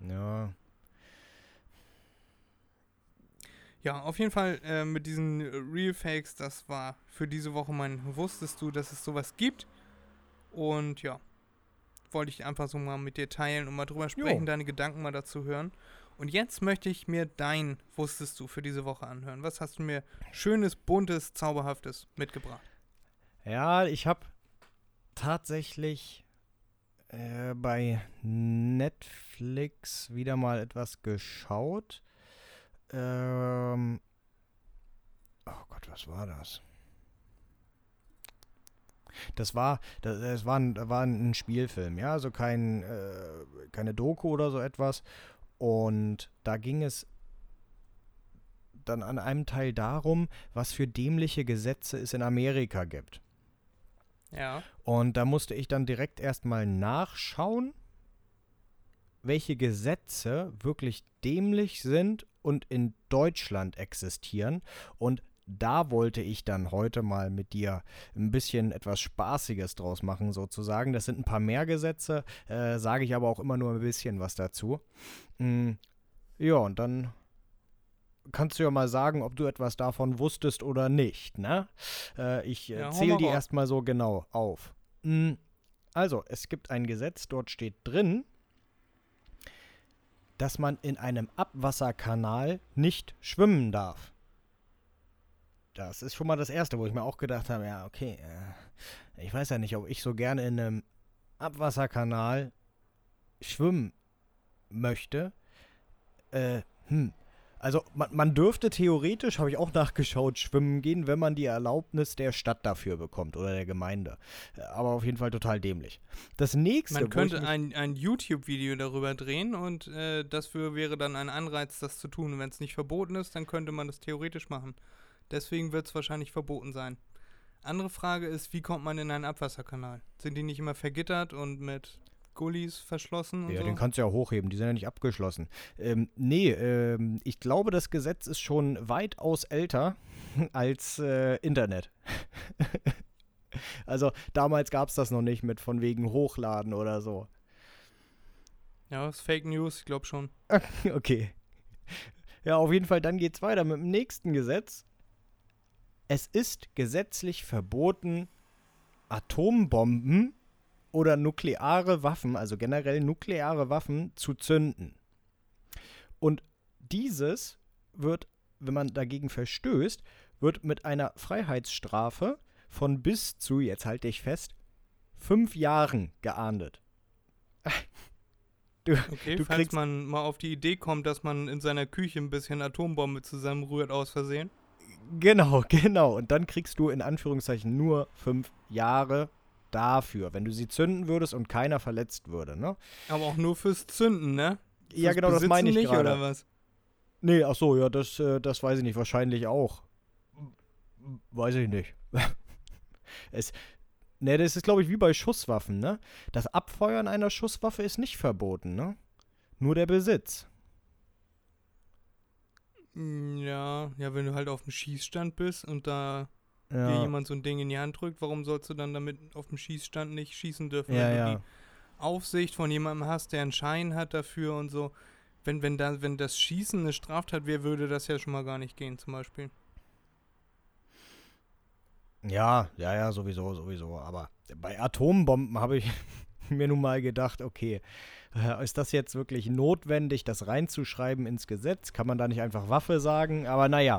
Ja, Ja, auf jeden Fall äh, mit diesen äh, Real Fakes, das war für diese Woche mein Wusstest du, dass es sowas gibt? Und ja, wollte ich einfach so mal mit dir teilen und mal drüber sprechen, deine Gedanken mal dazu hören. Und jetzt möchte ich mir dein Wusstest du für diese Woche anhören. Was hast du mir schönes, buntes, zauberhaftes mitgebracht? Ja, ich habe tatsächlich äh, bei Netflix wieder mal etwas geschaut. Ähm, oh Gott, was war das? Das war, das, das war, ein, war ein Spielfilm, ja, also kein, äh, keine Doku oder so etwas. Und da ging es dann an einem Teil darum, was für dämliche Gesetze es in Amerika gibt. Ja. Und da musste ich dann direkt erstmal nachschauen, welche Gesetze wirklich dämlich sind und in Deutschland existieren. Und da wollte ich dann heute mal mit dir ein bisschen etwas Spaßiges draus machen, sozusagen. Das sind ein paar mehr Gesetze, äh, sage ich aber auch immer nur ein bisschen was dazu. Mm, ja, und dann kannst du ja mal sagen, ob du etwas davon wusstest oder nicht, ne? Äh, ich äh, Ja, zähle die erstmal so genau auf. Mm, Also, es gibt ein Gesetz, dort steht drin, dass man in einem Abwasserkanal nicht schwimmen darf. Das ist schon mal das Erste, wo ich mir auch gedacht habe, ja, okay, äh, ich weiß ja nicht, ob ich so gerne in einem Abwasserkanal schwimmen möchte. Äh, hm. Also man, man dürfte theoretisch, habe ich auch nachgeschaut, schwimmen gehen, wenn man die Erlaubnis der Stadt dafür bekommt oder der Gemeinde. Äh, Aber auf jeden Fall total dämlich. Das nächste, Man könnte ein, ein YouTube-Video darüber drehen und äh, dafür wäre dann ein Anreiz, das zu tun. Wenn es nicht verboten ist, dann könnte man das theoretisch machen. Deswegen wird es wahrscheinlich verboten sein. Andere Frage ist, wie kommt man in einen Abwasserkanal? Sind die nicht immer vergittert und mit Gullis verschlossen Ja, so? den kannst du ja hochheben, die sind ja nicht abgeschlossen. Ähm, nee, ähm, ich glaube, das Gesetz ist schon weitaus älter als äh, Internet. also damals gab es das noch nicht mit von wegen Hochladen oder so. ja, ist Fake News, ich glaube schon. okay. Ja, auf jeden Fall, dann geht's weiter mit dem nächsten Gesetz. Es ist gesetzlich verboten, Atombomben oder nukleare Waffen, also generell nukleare Waffen, zu zünden. Und dieses wird, wenn man dagegen verstößt, wird mit einer Freiheitsstrafe von bis zu, jetzt halte ich fest, fünf Jahren geahndet. Du, Okay, Du falls kriegst- man mal auf die Idee kommt, dass man in seiner Küche ein bisschen Atombombe zusammenrührt aus Versehen. Genau, genau. Und dann kriegst du in Anführungszeichen nur fünf Jahre dafür, wenn du sie zünden würdest und keiner verletzt würde, ne? Aber auch nur fürs Zünden, ne? ja, Fürs genau, das Besitzen meine ich nicht, gerade. oder was? Nee, ach so, ja, das, äh, das weiß ich nicht. Wahrscheinlich auch. Weiß ich nicht. es, ne, das ist, glaube ich, wie bei Schusswaffen, ne? Das Abfeuern einer Schusswaffe ist nicht verboten, ne? Nur der Besitz. Mm, Ja, ja, wenn du halt auf dem Schießstand bist und da dir Ja, jemand so ein Ding in die Hand drückt, warum sollst du dann damit auf dem Schießstand nicht schießen dürfen? ja, wenn du ja. die Aufsicht von jemandem hast, der einen Schein hat dafür und so. Wenn, wenn, da, wenn das Schießen eine Straftat wäre, würde das ja schon mal gar nicht gehen, zum Beispiel. Ja, ja, ja, sowieso, sowieso. Aber bei Atombomben habe ich mir nun mal gedacht, okay, äh, ist das jetzt wirklich notwendig, das reinzuschreiben ins Gesetz? Kann man da nicht einfach Waffe sagen? Aber naja.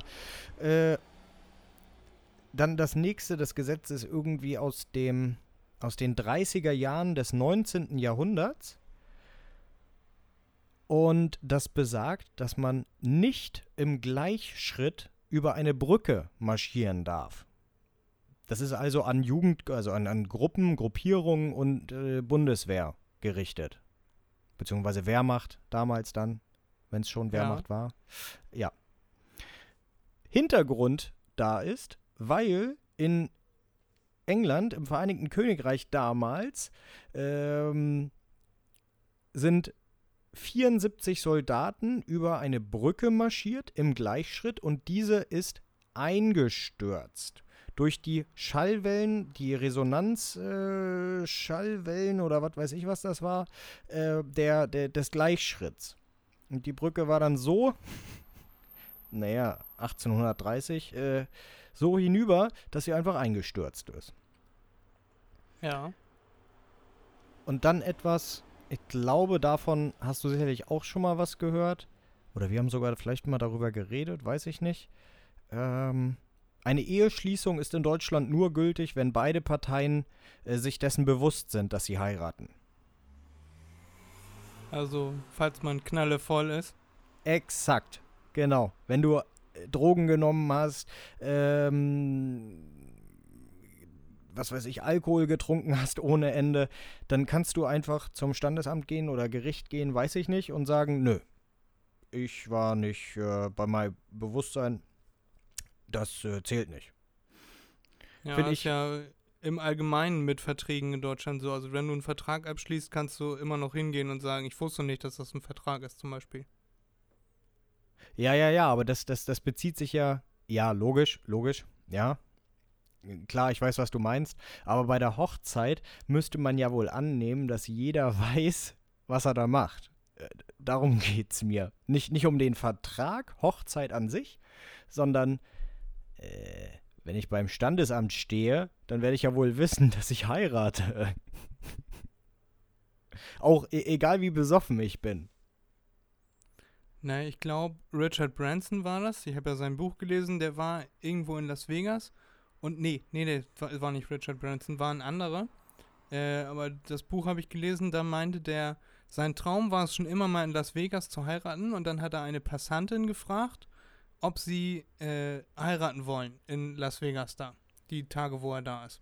Äh, dann das nächste, das Gesetz ist irgendwie aus dem aus den 30er Jahren des 19. Jahrhunderts. Und das besagt, dass man nicht im Gleichschritt über eine Brücke marschieren darf. Das ist also an Jugend, also an, an Gruppen, Gruppierungen und äh, Bundeswehr gerichtet. Beziehungsweise Wehrmacht damals dann, wenn es schon Ja. Wehrmacht war. Ja. Hintergrund da ist, weil in England, im Vereinigten Königreich damals, ähm, sind 74 Soldaten über eine Brücke marschiert im Gleichschritt und diese ist eingestürzt. Durch die Schallwellen, die Resonanzschallwellen äh, oder was weiß ich, was das war, äh, der, der, des Gleichschritts. Und die Brücke war dann so, naja, 1830, äh, so hinüber, dass sie einfach eingestürzt ist. Ja. Und dann etwas, ich glaube, davon hast du sicherlich auch schon mal was gehört. Oder wir haben sogar vielleicht mal darüber geredet, weiß ich nicht. Ähm, eine Eheschließung ist in Deutschland nur gültig, wenn beide Parteien äh, sich dessen bewusst sind, dass sie heiraten. Also, falls man knalle voll ist. Exakt, genau. Wenn du Drogen genommen hast, ähm, was weiß ich, Alkohol getrunken hast ohne Ende, dann kannst du einfach zum Standesamt gehen oder Gericht gehen, weiß ich nicht, und sagen, nö, ich war nicht äh, bei meinem Bewusstsein, das äh, zählt nicht. Ja, Find ist ich- ja im Allgemeinen mit Verträgen in Deutschland so. Also, wenn du einen Vertrag abschließt, kannst du immer noch hingehen und sagen, ich wusste nicht, dass das ein Vertrag ist, zum Beispiel. Ja, ja, ja, aber das, das, das bezieht sich ja, ja, logisch, logisch, ja. Klar, ich weiß, was du meinst, aber bei der Hochzeit müsste man ja wohl annehmen, dass jeder weiß, was er da macht. Äh, Darum geht's mir. Nicht, nicht um den Vertrag, Hochzeit an sich, sondern äh, wenn ich beim Standesamt stehe, dann werde ich ja wohl wissen, dass ich heirate. Auch e egal wie besoffen ich bin. Ne, ich glaube, Richard Branson war das. Ich habe ja sein Buch gelesen. Der war irgendwo in Las Vegas. Und nee, nee, nee, war, war nicht Richard Branson, war ein anderer. Äh, aber das Buch habe ich gelesen, da meinte der, sein Traum war es schon immer mal in Las Vegas zu heiraten. Und dann hat er eine Passantin gefragt, ob sie äh, heiraten wollen in Las Vegas da. Die Tage, wo er da ist.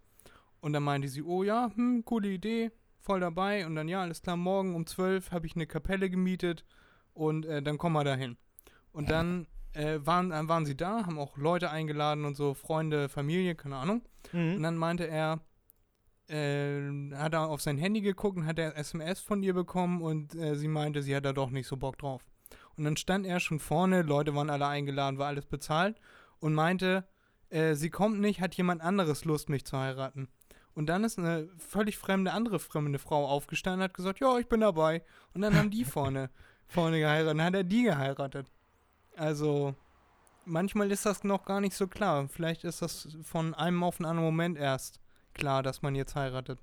Und dann meinte sie, oh ja, hm, coole Idee, voll dabei. Und dann, ja, alles klar, morgen um 12 habe ich eine Kapelle gemietet und äh, dann kommen wir dahin. Und dann äh, waren, waren sie da, haben auch Leute eingeladen und so, Freunde, Familie, keine Ahnung. Und dann meinte er, äh, hat er auf sein Handy geguckt und hat er SMS von ihr bekommen und äh, sie meinte, sie hat da doch nicht so Bock drauf. Und dann stand er schon vorne, Leute waren alle eingeladen, war alles bezahlt und meinte, äh, sie kommt nicht, hat jemand anderes Lust, mich zu heiraten. Und dann ist eine völlig fremde, andere fremde Frau aufgestanden und hat gesagt, ja, ich bin dabei. Und dann haben die vorne, vorne geheiratet. Dann hat er die geheiratet. Also, manchmal ist das noch gar nicht so klar. Vielleicht ist das von einem auf einen anderen Moment erst klar, dass man jetzt heiratet.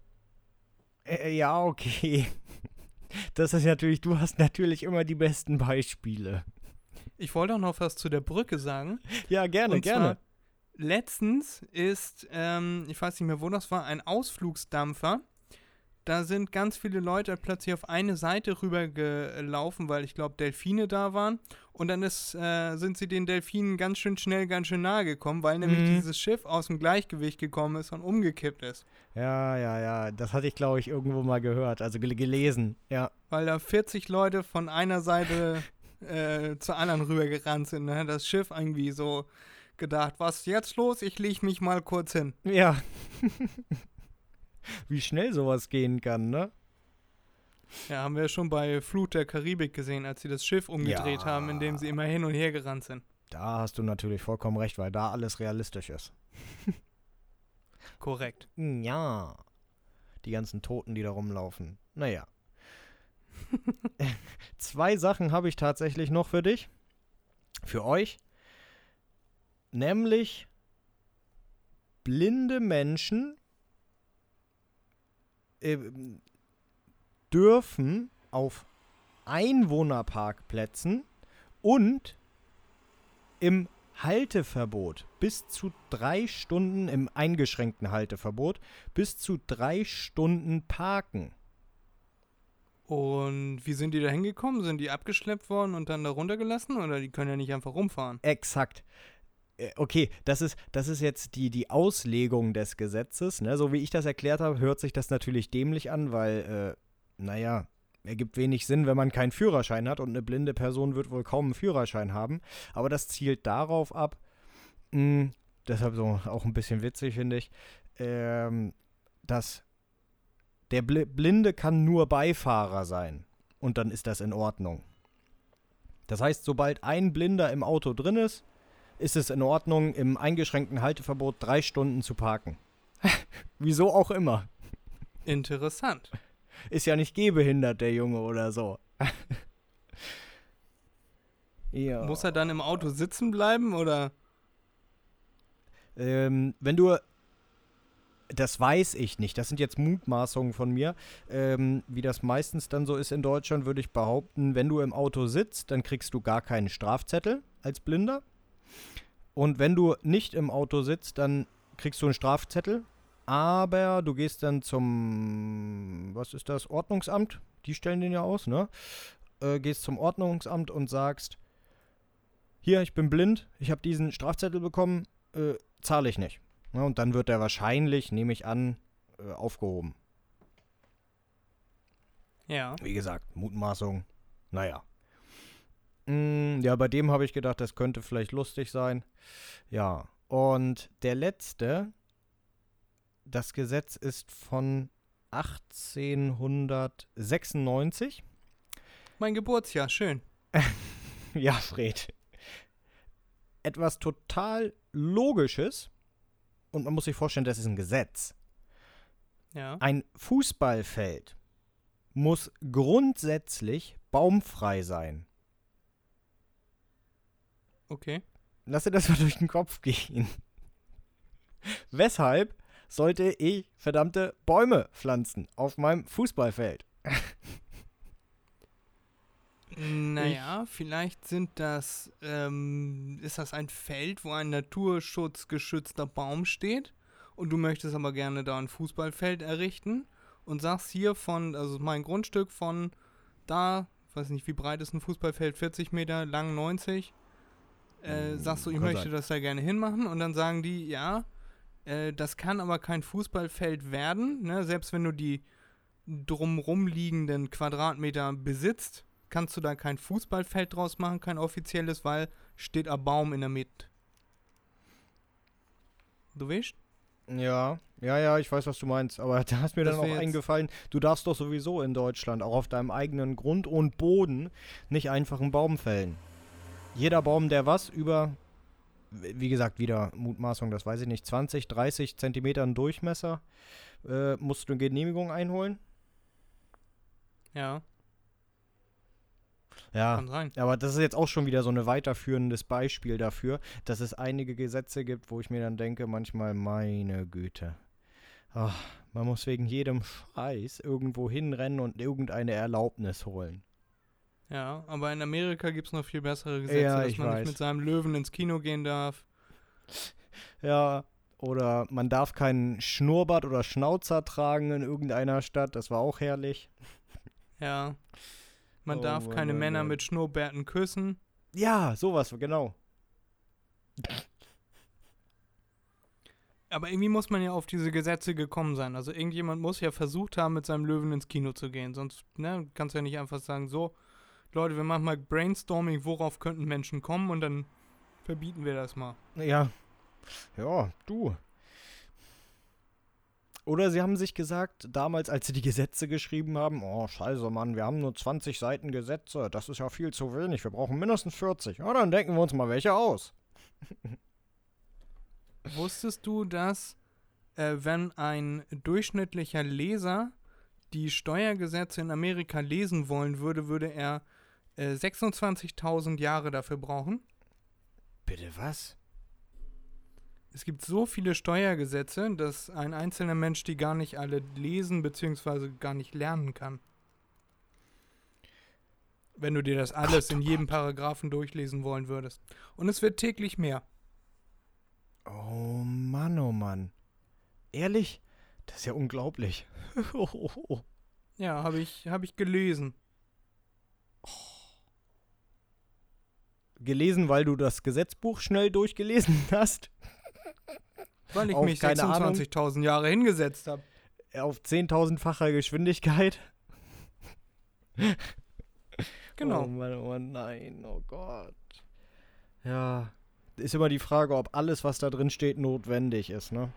Äh, ja, okay. Das ist natürlich, du hast natürlich immer die besten Beispiele. Ich wollte auch noch was zu der Brücke sagen. Ja, gerne, Und gerne. Letztens ist, ähm, ich weiß nicht mehr, wo das war, ein Ausflugsdampfer. Da sind ganz viele Leute plötzlich auf eine Seite rüber gelaufen, weil ich glaube, Delfine da waren. Und dann ist, äh, sind sie den Delfinen ganz schön schnell, ganz schön nahe gekommen, weil nämlich Mhm. dieses Schiff aus dem Gleichgewicht gekommen ist und umgekippt ist. Ja, ja, ja. Das hatte ich, glaube ich, irgendwo mal gehört, also gel gelesen. Ja. Weil da 40 Leute von einer Seite äh, zur anderen rübergerannt sind. Ne? Das Schiff irgendwie so gedacht, was ist jetzt los? Ich leg mich mal kurz hin. Ja. Wie schnell sowas gehen kann, ne? Ja, haben wir schon bei Flut der Karibik gesehen, als sie das Schiff umgedreht Ja. haben, indem sie immer hin und her gerannt sind. Da hast du natürlich vollkommen recht, weil da alles realistisch ist. Korrekt. Ja. Die ganzen Toten, die da rumlaufen. Naja. Zwei Sachen habe ich tatsächlich noch für dich. Für euch. Nämlich blinde Menschen äh, dürfen auf Einwohnerparkplätzen und im Halteverbot bis zu drei Stunden im eingeschränkten Halteverbot bis zu drei Stunden parken. Und wie sind die da hingekommen? Sind die abgeschleppt worden und dann da runtergelassen? Oder die können ja nicht einfach rumfahren? Exakt. Äh, Okay, das ist, das ist jetzt die, die Auslegung des Gesetzes. Ne? So wie ich das erklärt habe, hört sich das natürlich dämlich an, weil, äh, naja, ergibt wenig Sinn, wenn man keinen Führerschein hat und eine blinde Person wird wohl kaum einen Führerschein haben. Aber das zielt darauf ab, mh, deshalb so auch ein bisschen witzig, finde ich, ähm, dass der Bl Blinde kann nur Beifahrer sein. Und dann ist das in Ordnung. Das heißt, sobald ein Blinder im Auto drin ist, ist es in Ordnung, im eingeschränkten Halteverbot drei Stunden zu parken. Wieso auch immer. Interessant. Ist ja nicht gehbehindert, der Junge oder so. ja. Muss er dann im Auto sitzen bleiben oder? Ähm, wenn du. Das weiß ich nicht. Das sind jetzt Mutmaßungen von mir. Ähm, wie das meistens dann so ist in Deutschland, würde ich behaupten, wenn du im Auto sitzt, dann kriegst du gar keinen Strafzettel als Blinder. Und wenn du nicht im Auto sitzt, dann kriegst du einen Strafzettel. Aber du gehst dann zum, was ist das, Ordnungsamt? Die stellen den ja aus, ne? Äh, gehst zum Ordnungsamt und sagst, hier, ich bin blind, ich habe diesen Strafzettel bekommen, äh, zahle ich nicht. Ja, und dann wird er wahrscheinlich, nehme ich an, äh, aufgehoben. Ja. Wie gesagt, Mutmaßung, naja. Mm, ja, bei dem habe ich gedacht, das könnte vielleicht lustig sein. Ja, und der letzte, das Gesetz ist von 1896. Mein Geburtsjahr, schön. Ja, Fred. Etwas total Logisches. Und man muss sich vorstellen, das ist ein Gesetz. Ja. Ein Fußballfeld muss grundsätzlich baumfrei sein. Okay. Lass dir das mal durch den Kopf gehen. Weshalb sollte ich verdammte Bäume pflanzen auf meinem Fußballfeld? Naja, vielleicht sind das, ähm, ist das ein Feld, wo ein naturschutzgeschützter Baum steht und du möchtest aber gerne da ein Fußballfeld errichten und sagst hier von, also mein Grundstück von da, weiß nicht, wie breit ist ein Fußballfeld, 40 Meter, lang 90, äh, sagst du, ich möchte sein. das da gerne hinmachen und dann sagen die, ja, äh, das kann aber kein Fußballfeld werden, ne? selbst wenn du die drumrum liegenden Quadratmeter besitzt, kannst du da kein Fußballfeld draus machen, kein offizielles, weil steht ein Baum in der Mitte. Du weißt? Ja, ja, ja, ich weiß, was du meinst. Aber da ist mir Das dann auch eingefallen, du darfst doch sowieso in Deutschland, auch auf deinem eigenen Grund und Boden, nicht einfach einen Baum fällen. Jeder Baum, der was über, wie gesagt, wieder Mutmaßung, das weiß ich nicht, 20, 30 Zentimetern Durchmesser, äh, musst du eine Genehmigung einholen. Ja, Ja, kann sein. aber das ist jetzt auch schon wieder so ein weiterführendes Beispiel dafür, dass es einige Gesetze gibt, wo ich mir dann denke, manchmal, meine Güte. Ach, man muss wegen jedem Scheiß irgendwo hinrennen und irgendeine Erlaubnis holen. Ja, aber in Amerika gibt es noch viel bessere Gesetze, Ja, dass man weiß. nicht mit seinem Löwen ins Kino gehen darf. Ja, oder man darf keinen Schnurrbart oder Schnauzer tragen in irgendeiner Stadt, das war auch herrlich. Ja. Man Oh darf Mann, keine Mann, Männer Mann. mit Schnurrbärten küssen. Ja, sowas, genau. Aber irgendwie muss man ja auf diese Gesetze gekommen sein. Also irgendjemand muss ja versucht haben, mit seinem Löwen ins Kino zu gehen. Sonst ne, kannst du ja nicht einfach sagen, so, Leute, wir machen mal Brainstorming, worauf könnten Menschen kommen und dann verbieten wir das mal. Ja. Ja, du. Oder sie haben sich gesagt, damals, als sie die Gesetze geschrieben haben, oh, scheiße, Mann, wir haben nur 20 Seiten Gesetze, das ist ja viel zu wenig, wir brauchen mindestens 40. Ja, dann denken wir uns mal welche aus. Wusstest du, dass äh, wenn ein durchschnittlicher Leser die Steuergesetze in Amerika lesen wollen würde, würde er äh, 26.000 Jahre dafür brauchen? Bitte was? Es gibt so viele Steuergesetze, dass ein einzelner Mensch die gar nicht alle lesen bzw. gar nicht lernen kann. Wenn du dir das alles Gott, in oh jedem. Paragraphen durchlesen wollen würdest. Und es wird täglich mehr. Oh Mann, oh Mann. Ehrlich? Das ist ja unglaublich. Ja, habe ich, hab ich gelesen. Gelesen, weil du das Gesetzbuch schnell durchgelesen hast? Weil ich Auf mich keine Ahnung. 26.000 Jahre hingesetzt habe. Auf 10.000-facher Geschwindigkeit? Genau. Oh Mann, oh nein, oh Gott. Ja, ist immer die Frage, ob alles, was da drin steht, notwendig ist, ne?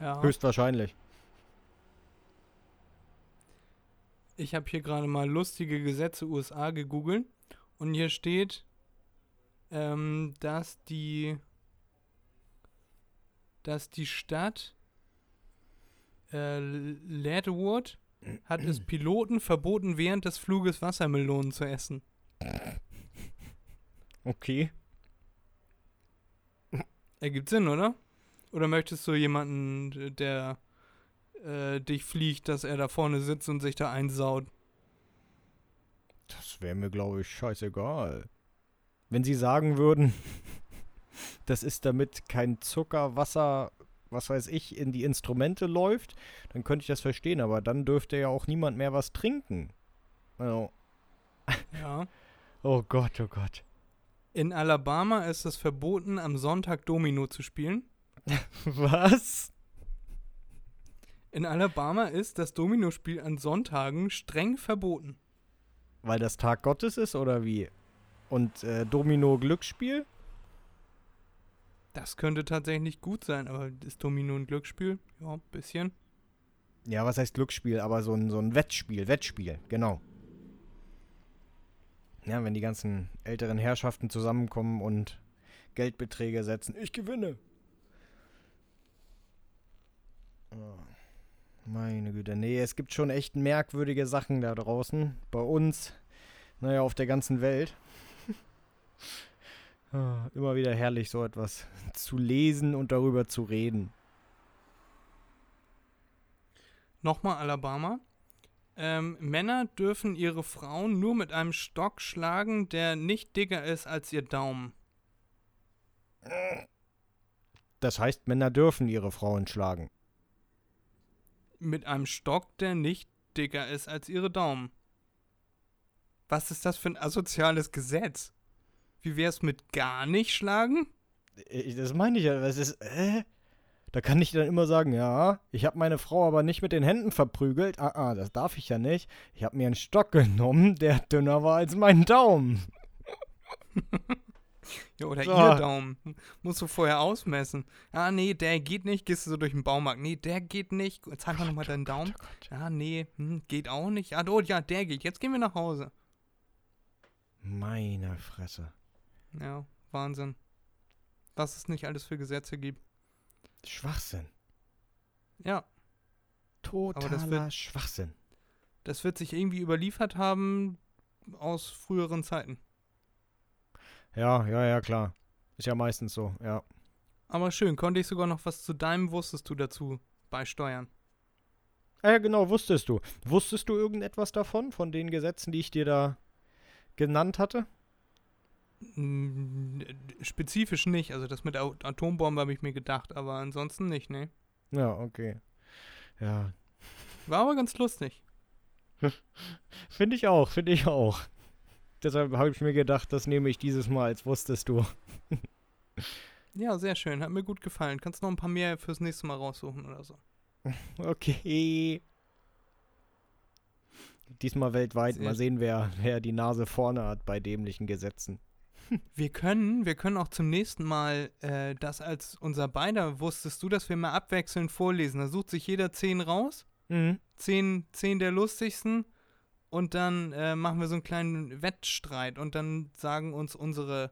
Ja. Höchstwahrscheinlich. Ich habe hier gerade mal lustige Gesetze USA gegoogelt und hier steht, ähm, dass die, dass die Stadt äh, Leadwood hat es Piloten verboten, während des Fluges Wassermelonen zu essen. Okay. Ergibt Sinn, oder? Oder möchtest du jemanden, der äh, dich fliegt, dass er da vorne sitzt und sich da einsaut? Das wäre mir, glaube ich, scheißegal. Wenn sie sagen würden, das ist damit kein Zucker, Wasser, was weiß ich, in die Instrumente läuft, dann könnte ich das verstehen, aber dann dürfte ja auch niemand mehr was trinken. Oh, Ja. oh Gott, oh Gott. In Alabama ist es verboten, am Sonntag Domino zu spielen. Was? In Alabama ist das Dominospiel an Sonntagen streng verboten. Weil das Tag Gottes ist oder wie? Und äh, Domino Glücksspiel? Das könnte tatsächlich gut sein, aber ist Domino ein Glücksspiel? Ja, ein bisschen. Ja, was heißt Glücksspiel? Aber so ein, so ein Wettspiel, Wettspiel, genau. Ja, wenn die ganzen älteren Herrschaften zusammenkommen und Geldbeträge setzen. Ich gewinne. Oh, meine Güte. Nee, es gibt schon echt merkwürdige Sachen da draußen. Bei uns. Naja, auf der ganzen Welt. Ah, Immer wieder herrlich, so etwas zu lesen und darüber zu reden. Nochmal Alabama. Ähm, Männer dürfen ihre Frauen nur mit einem Stock schlagen, der nicht dicker ist als ihr Daumen. Das heißt, Männer dürfen ihre Frauen schlagen. Mit einem Stock, der nicht dicker ist als ihre Daumen. Was ist das für ein asoziales Gesetz? Wie wär's mit gar nicht schlagen? Ich, das meine ich ja. Das ist, äh? Da kann ich dann immer sagen, ja, ich habe meine Frau aber nicht mit den Händen verprügelt. Ah, ah, das darf ich ja nicht. Ich habe mir einen Stock genommen, der dünner war als mein Daumen. Ja, oder So. ihr Daumen. Musst du vorher ausmessen. Ah, nee, der geht nicht. Gehst du so durch den Baumarkt. Nee, der geht nicht. Zeig mal nochmal deinen Daumen. Ah, nee, hm, geht auch nicht. Ah, oh, ja, der geht. Jetzt gehen wir nach Hause. Meine Fresse. Ja, Wahnsinn. Was es nicht alles für Gesetze gibt. Schwachsinn. Ja, Totaler das wird- Schwachsinn. das wird sich irgendwie überliefert haben aus früheren Zeiten. Ja, ja, ja, klar. Ist ja meistens so, ja. Aber schön, konnte ich sogar noch was zu deinem Wusstest du dazu beisteuern. Ah, ja, genau, wusstest du. Wusstest du irgendetwas davon, von den Gesetzen, die ich dir da genannt hatte? Mm, Spezifisch nicht. Also das mit der Atombombe habe ich mir gedacht, aber ansonsten nicht, ne? Ja, okay. Ja, War aber ganz lustig. Finde ich auch, finde ich auch. Deshalb habe ich mir gedacht, das nehme ich dieses Mal als wusstest du. Ja, sehr schön. Hat mir gut gefallen. Kannst noch ein paar mehr fürs nächste Mal raussuchen oder so. Okay. Diesmal weltweit. Sehr Mal sehen, wer, wer die Nase vorne hat bei dämlichen Gesetzen. wir können, wir können auch zum nächsten Mal äh, das als unser beider, wusstest du, dass wir mal abwechselnd vorlesen. Da sucht sich jeder zehn raus, Mhm. zehn, zehn der lustigsten und dann äh, machen wir so einen kleinen Wettstreit und dann sagen uns unsere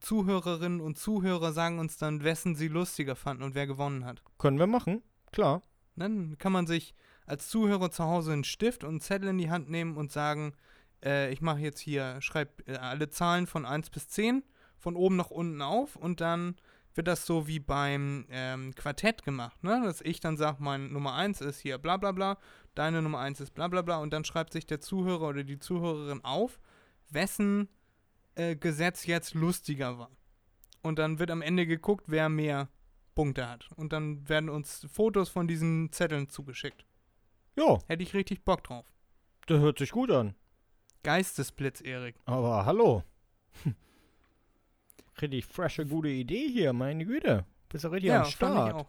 Zuhörerinnen und Zuhörer sagen uns dann, wessen sie lustiger fanden und wer gewonnen hat. Können wir machen, klar. Dann kann man sich als Zuhörer zu Hause einen Stift und einen Zettel in die Hand nehmen und sagen, äh, ich mache jetzt hier, schreibe äh, alle Zahlen von 1 bis 10 von oben nach unten auf und dann wird das so wie beim ähm, Quartett gemacht, ne? Dass ich dann sage, mein Nummer 1 ist hier bla bla bla, deine Nummer 1 ist bla bla bla und dann schreibt sich der Zuhörer oder die Zuhörerin auf, wessen äh, Gesetz jetzt lustiger war. Und dann wird am Ende geguckt, wer mehr Punkte hat. Und dann werden uns Fotos von diesen Zetteln zugeschickt. Ja, Hätte ich richtig Bock drauf. das hört sich gut an. Geistesblitz, Erik. Aber hallo. Hm. Richtig frische, gute Idee hier, meine Güte. Bist du richtig am fand ich Start. auch.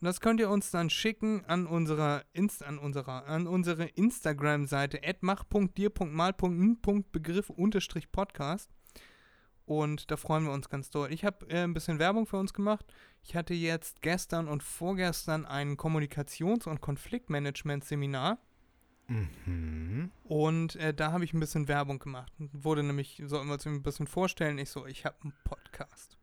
Und das könnt ihr uns dann schicken an unserer Inst an unserer an unsere Instagram-Seite mach.dir.mal.n.begriff unterstrich Podcast. Und da freuen wir uns ganz doll. Ich habe äh, ein bisschen Werbung für uns gemacht. Ich hatte jetzt gestern und vorgestern ein Kommunikations- und Konfliktmanagement-Seminar. Mhm. Und äh, da habe ich ein bisschen Werbung gemacht. Wurde nämlich, sollten wir uns ein bisschen vorstellen, ich so, ich habe einen Podcast.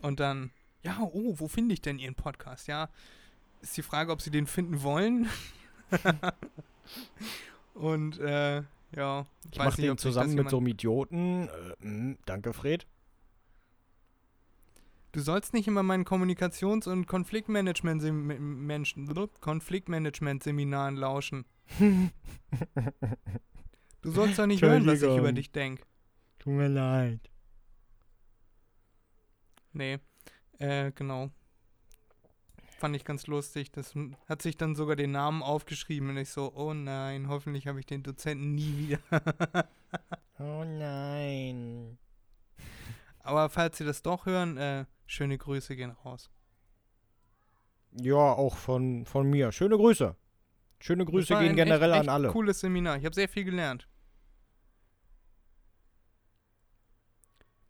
Und dann, ja, oh, wo finde ich denn Ihren Podcast? Ja, ist die Frage, ob Sie den finden wollen. Und äh, ja, Ich mache den zusammen mit so einem Idioten. Äh, mh, danke, Fred. Du sollst nicht immer meinen Kommunikations- und Konfliktmanagement Menschen Konfliktmanagement Seminaren lauschen. Du sollst doch nicht hören, was ich über dich denke. Tut mir leid. Nee, äh, genau. Fand ich ganz lustig. Das hat sich dann sogar den Namen aufgeschrieben und ich so, oh nein, hoffentlich habe ich den Dozenten nie wieder. Oh nein. Aber falls Sie das doch hören, äh, schöne Grüße gehen raus. Ja, auch von, von mir. Schöne Grüße. Schöne Grüße gehen generell echt, an echt alle. Cooles Seminar. Ich habe sehr viel gelernt.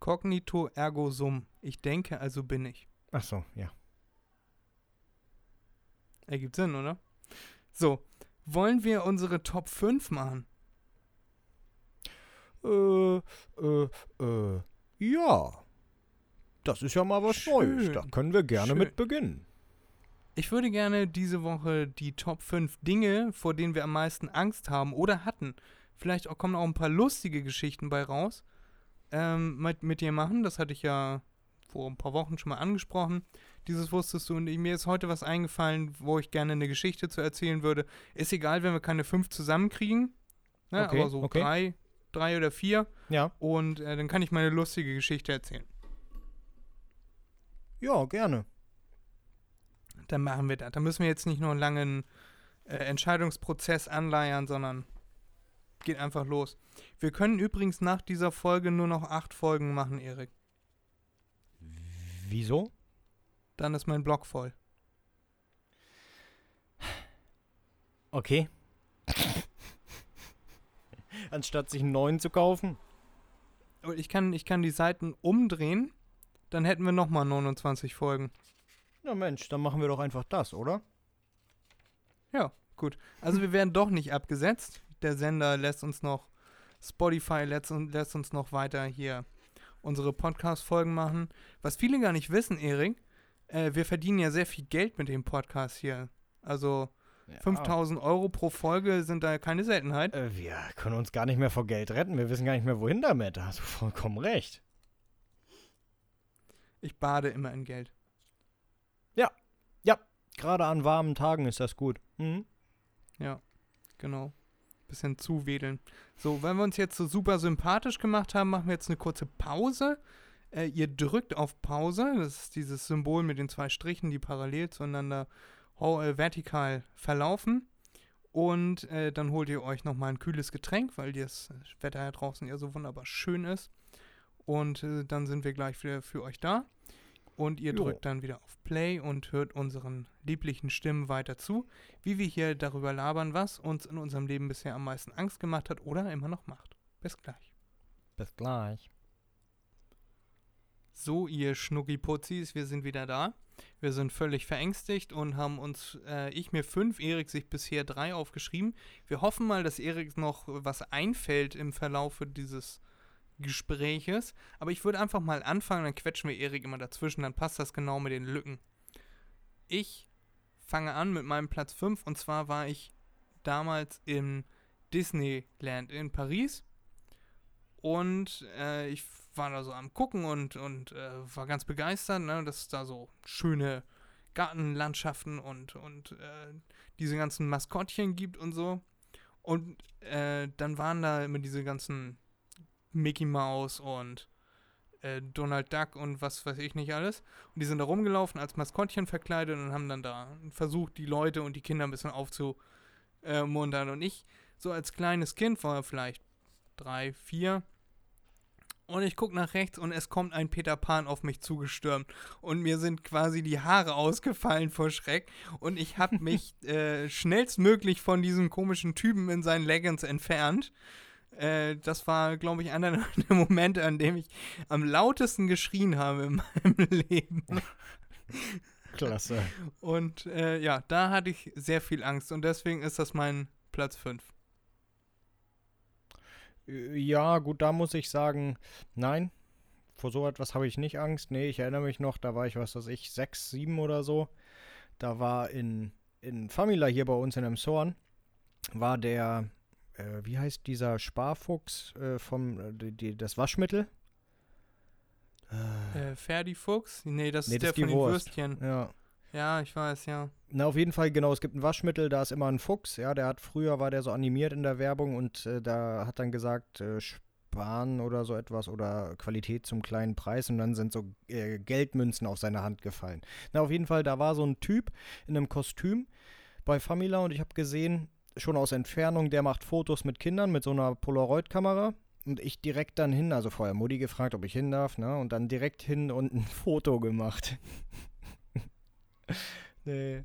Cognito ergo sum. Ich denke, also bin ich. Ach so, ja. Ergibt Sinn, oder? So, wollen wir unsere Top 5 machen? Äh, äh, äh, ja. Das ist ja mal was Schön. Neues. Da können wir gerne Schön. mit beginnen. Ich würde gerne diese Woche die Top 5 Dinge, vor denen wir am meisten Angst haben oder hatten. Vielleicht auch, kommen auch ein paar lustige Geschichten bei raus. Ähm, mit, mit dir machen. Das hatte ich ja vor ein paar Wochen schon mal angesprochen. Dieses wusstest du und mir ist heute was eingefallen, wo ich gerne eine Geschichte zu erzählen würde. Ist egal, wenn wir keine fünf zusammenkriegen. Ne, Okay, aber so okay. drei, drei oder vier. Ja. Und äh, dann kann ich meine lustige Geschichte erzählen. Ja, gerne. Dann machen wir das. Da müssen wir jetzt nicht nur einen langen äh, Entscheidungsprozess anleiern, sondern geht einfach los. Wir können übrigens nach dieser Folge nur noch acht Folgen machen, Erik. Wieso? Dann ist mein Blog voll. Okay. Anstatt sich einen neuen zu kaufen. Ich kann, ich kann die Seiten umdrehen, dann hätten wir nochmal 29 Folgen. Na Mensch, dann machen wir doch einfach das, oder? Ja, gut. Also wir werden doch nicht abgesetzt. Der Sender lässt uns noch, Spotify lässt, uns- lässt uns noch weiter hier unsere Podcast-Folgen machen. Was viele gar nicht wissen, Erik, äh, wir verdienen ja sehr viel Geld mit dem Podcast hier. Also 5000 Euro pro Folge sind da keine Seltenheit. Äh, wir können uns gar nicht mehr vor Geld retten. Wir wissen gar nicht mehr, wohin damit. Da hast du vollkommen recht. Ich bade immer in Geld. Gerade an warmen Tagen ist das gut. Mhm. Ja, genau. Bisschen zuwedeln. So, wenn wir uns jetzt so super sympathisch gemacht haben, machen wir jetzt eine kurze Pause. Äh, ihr drückt auf Pause. Das ist dieses Symbol mit den zwei Strichen, die parallel zueinander äh, vertikal verlaufen. Und äh, dann holt ihr euch nochmal ein kühles Getränk, weil das Wetter ja draußen ja so wunderbar schön ist. Und äh, dann sind wir gleich wieder für euch da. Und ihr Jo. drückt dann wieder auf Play und hört unseren lieblichen Stimmen weiter zu, wie wir hier darüber labern, was uns in unserem Leben bisher am meisten Angst gemacht hat oder immer noch macht. Bis gleich. Bis gleich. So, ihr Schnuckiputzis, wir sind wieder da. Wir sind völlig verängstigt und haben uns, äh, ich mir fünf, Erik sich bisher drei aufgeschrieben. Wir hoffen mal, dass Erik noch was einfällt im Verlauf dieses Gespräches. Aber ich würde einfach mal anfangen, dann quetschen wir Erik immer dazwischen, dann passt das genau mit den Lücken. Ich fange an mit meinem Platz 5 und zwar war ich damals im Disneyland in Paris und äh, ich war da so am Gucken und, und äh, war ganz begeistert, ne, dass da so schöne Gartenlandschaften und, und äh, diese ganzen Maskottchen gibt und so. Und äh, dann waren da immer diese ganzen Mickey Mouse und äh, Donald Duck und was weiß ich nicht alles. Und die sind da rumgelaufen als Maskottchen verkleidet und haben dann da versucht, die Leute und die Kinder ein bisschen aufzumuntern. Und ich, so als kleines Kind, war vielleicht drei, vier, und ich gucke nach rechts und es kommt ein Peter Pan auf mich zugestürmt. Und mir sind quasi die Haare ausgefallen vor Schreck. Und ich habe mich äh, schnellstmöglich von diesem komischen Typen in seinen Leggings entfernt. Äh, das war, glaube ich, einer der Momente, an dem ich am lautesten geschrien habe in meinem Leben. Klasse. Und äh, ja, da hatte ich sehr viel Angst. Und deswegen ist das mein Platz 5. Äh, Ja, gut, da muss ich sagen, nein, vor so etwas habe ich nicht Angst. Nee, ich erinnere mich noch, da war ich, was weiß ich, sechs, sieben oder so. Da war in, in Famila hier bei uns in Emshorn, war der, äh, wie heißt dieser Sparfuchs äh, vom, äh, die, die, das Waschmittel? Äh, Ferdi Fuchs? Nee, das Nee, ist das der ist von den Wurst. Würstchen. Ja. Ja, ich weiß, ja. Na, auf jeden Fall, genau, es gibt ein Waschmittel, da ist immer ein Fuchs, ja, der hat früher war der so animiert in der Werbung und äh, da hat dann gesagt, äh, sparen oder so etwas oder Qualität zum kleinen Preis und dann sind so äh, Geldmünzen auf seine Hand gefallen. Na, auf jeden Fall, da war so ein Typ in einem Kostüm bei Famila und ich habe gesehen, schon aus Entfernung, der macht Fotos mit Kindern mit so einer Polaroid-Kamera. Und ich direkt dann hin, also vorher Mutti gefragt, ob ich hin darf, ne? Und dann direkt hin und ein Foto gemacht. nee.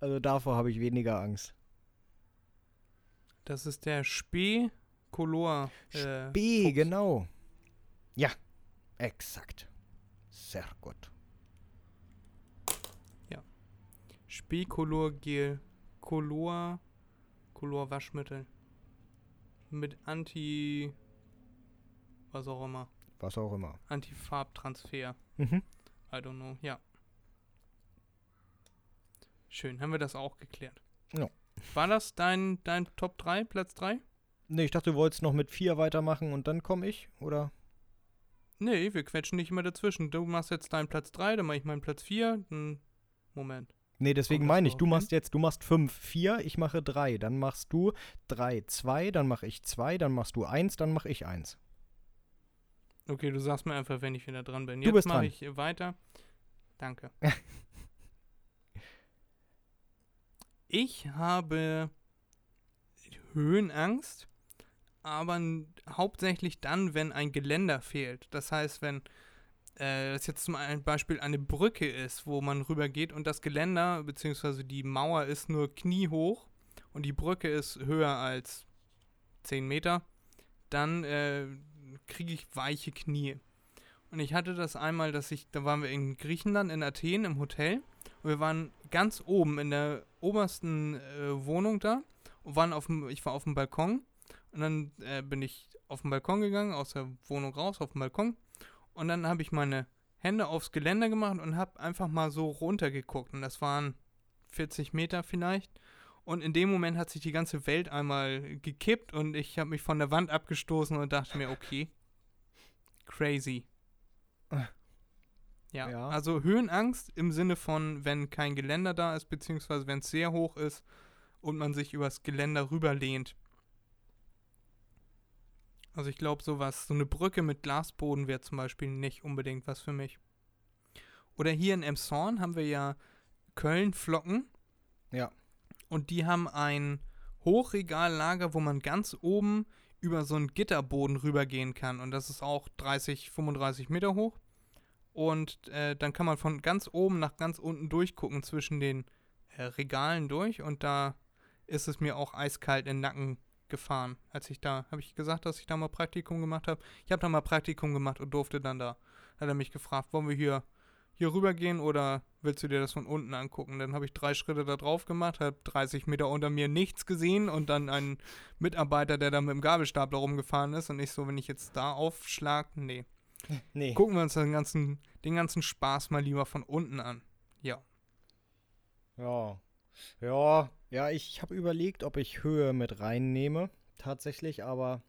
Also davor habe ich weniger Angst. Das ist der Spee Color. Äh, B, Fuchs. genau. Ja, exakt. Sehr gut. Spee Color Gel. Color. Color Waschmittel. Mit Anti. Was auch immer. Was auch immer. Anti-Farbtransfer. Mhm. I don't know. Ja. Schön, haben wir das auch geklärt. Ja. War das dein, dein Top 3, Platz 3? Nee, ich dachte, du wolltest noch mit vier weitermachen und dann komme ich, oder? Nee, wir quetschen nicht immer dazwischen. Du machst jetzt deinen Platz 3, dann mache ich meinen Platz 4. Hm, Moment. Nee, deswegen meine ich, du machst jetzt, du machst 5, 4, ich mache 3. Dann machst du 3, 2, dann mache ich 2, dann machst du 1, dann mache ich 1. Okay, du sagst mir einfach, wenn ich wieder dran bin. Du Jetzt bist mache ich weiter. Danke. ich habe Höhenangst, aber hauptsächlich dann, wenn ein Geländer fehlt. Das heißt, wenn äh, das jetzt zum Beispiel eine Brücke ist, wo man rübergeht und das Geländer bzw. die Mauer ist nur kniehoch und die Brücke ist höher als 10 Meter, dann äh, kriege ich weiche Knie. Und ich hatte das einmal, dass ich, da waren wir in Griechenland, in Athen im Hotel. Und wir waren ganz oben in der obersten äh, Wohnung da und waren auf dem, ich war auf dem Balkon. Und dann äh, bin ich auf den Balkon gegangen, aus der Wohnung raus, auf den Balkon. Und dann habe ich meine Hände aufs Geländer gemacht und habe einfach mal so runtergeguckt. Und das waren 40 Meter vielleicht. Und in dem Moment hat sich die ganze Welt einmal gekippt und ich habe mich von der Wand abgestoßen und dachte mir, okay, crazy. Ja, Ja. also Höhenangst im Sinne von, wenn kein Geländer da ist, beziehungsweise wenn es sehr hoch ist und man sich übers Geländer rüberlehnt. Also ich glaube, sowas, so eine Brücke mit Glasboden wäre zum Beispiel nicht unbedingt was für mich. Oder hier in Emshorn haben wir ja Köln-Flocken. Ja. Und die haben ein Hochregallager, wo man ganz oben über so einen Gitterboden rübergehen kann. Und das ist auch 30, 35 Meter hoch. Und äh, dann kann man von ganz oben nach ganz unten durchgucken zwischen den äh, Regalen durch. Und da ist es mir auch eiskalt in den Nacken gefahren. Als ich da, habe ich gesagt, dass ich da mal Praktikum gemacht habe? Ich habe da mal Praktikum gemacht und durfte dann da hat er mich gefragt, wollen wir hier, hier rüber gehen oder willst du dir das von unten angucken? Dann habe ich drei Schritte da drauf gemacht, habe 30 Meter unter mir nichts gesehen und dann einen Mitarbeiter, der da mit dem Gabelstapler rumgefahren ist und ich so, wenn ich jetzt da aufschlag, nee. Nee. Gucken wir uns den ganzen, den ganzen Spaß mal lieber von unten an. Ja. Ja. Ja, ja, ich habe überlegt, ob ich Höhe mit reinnehme, tatsächlich, aber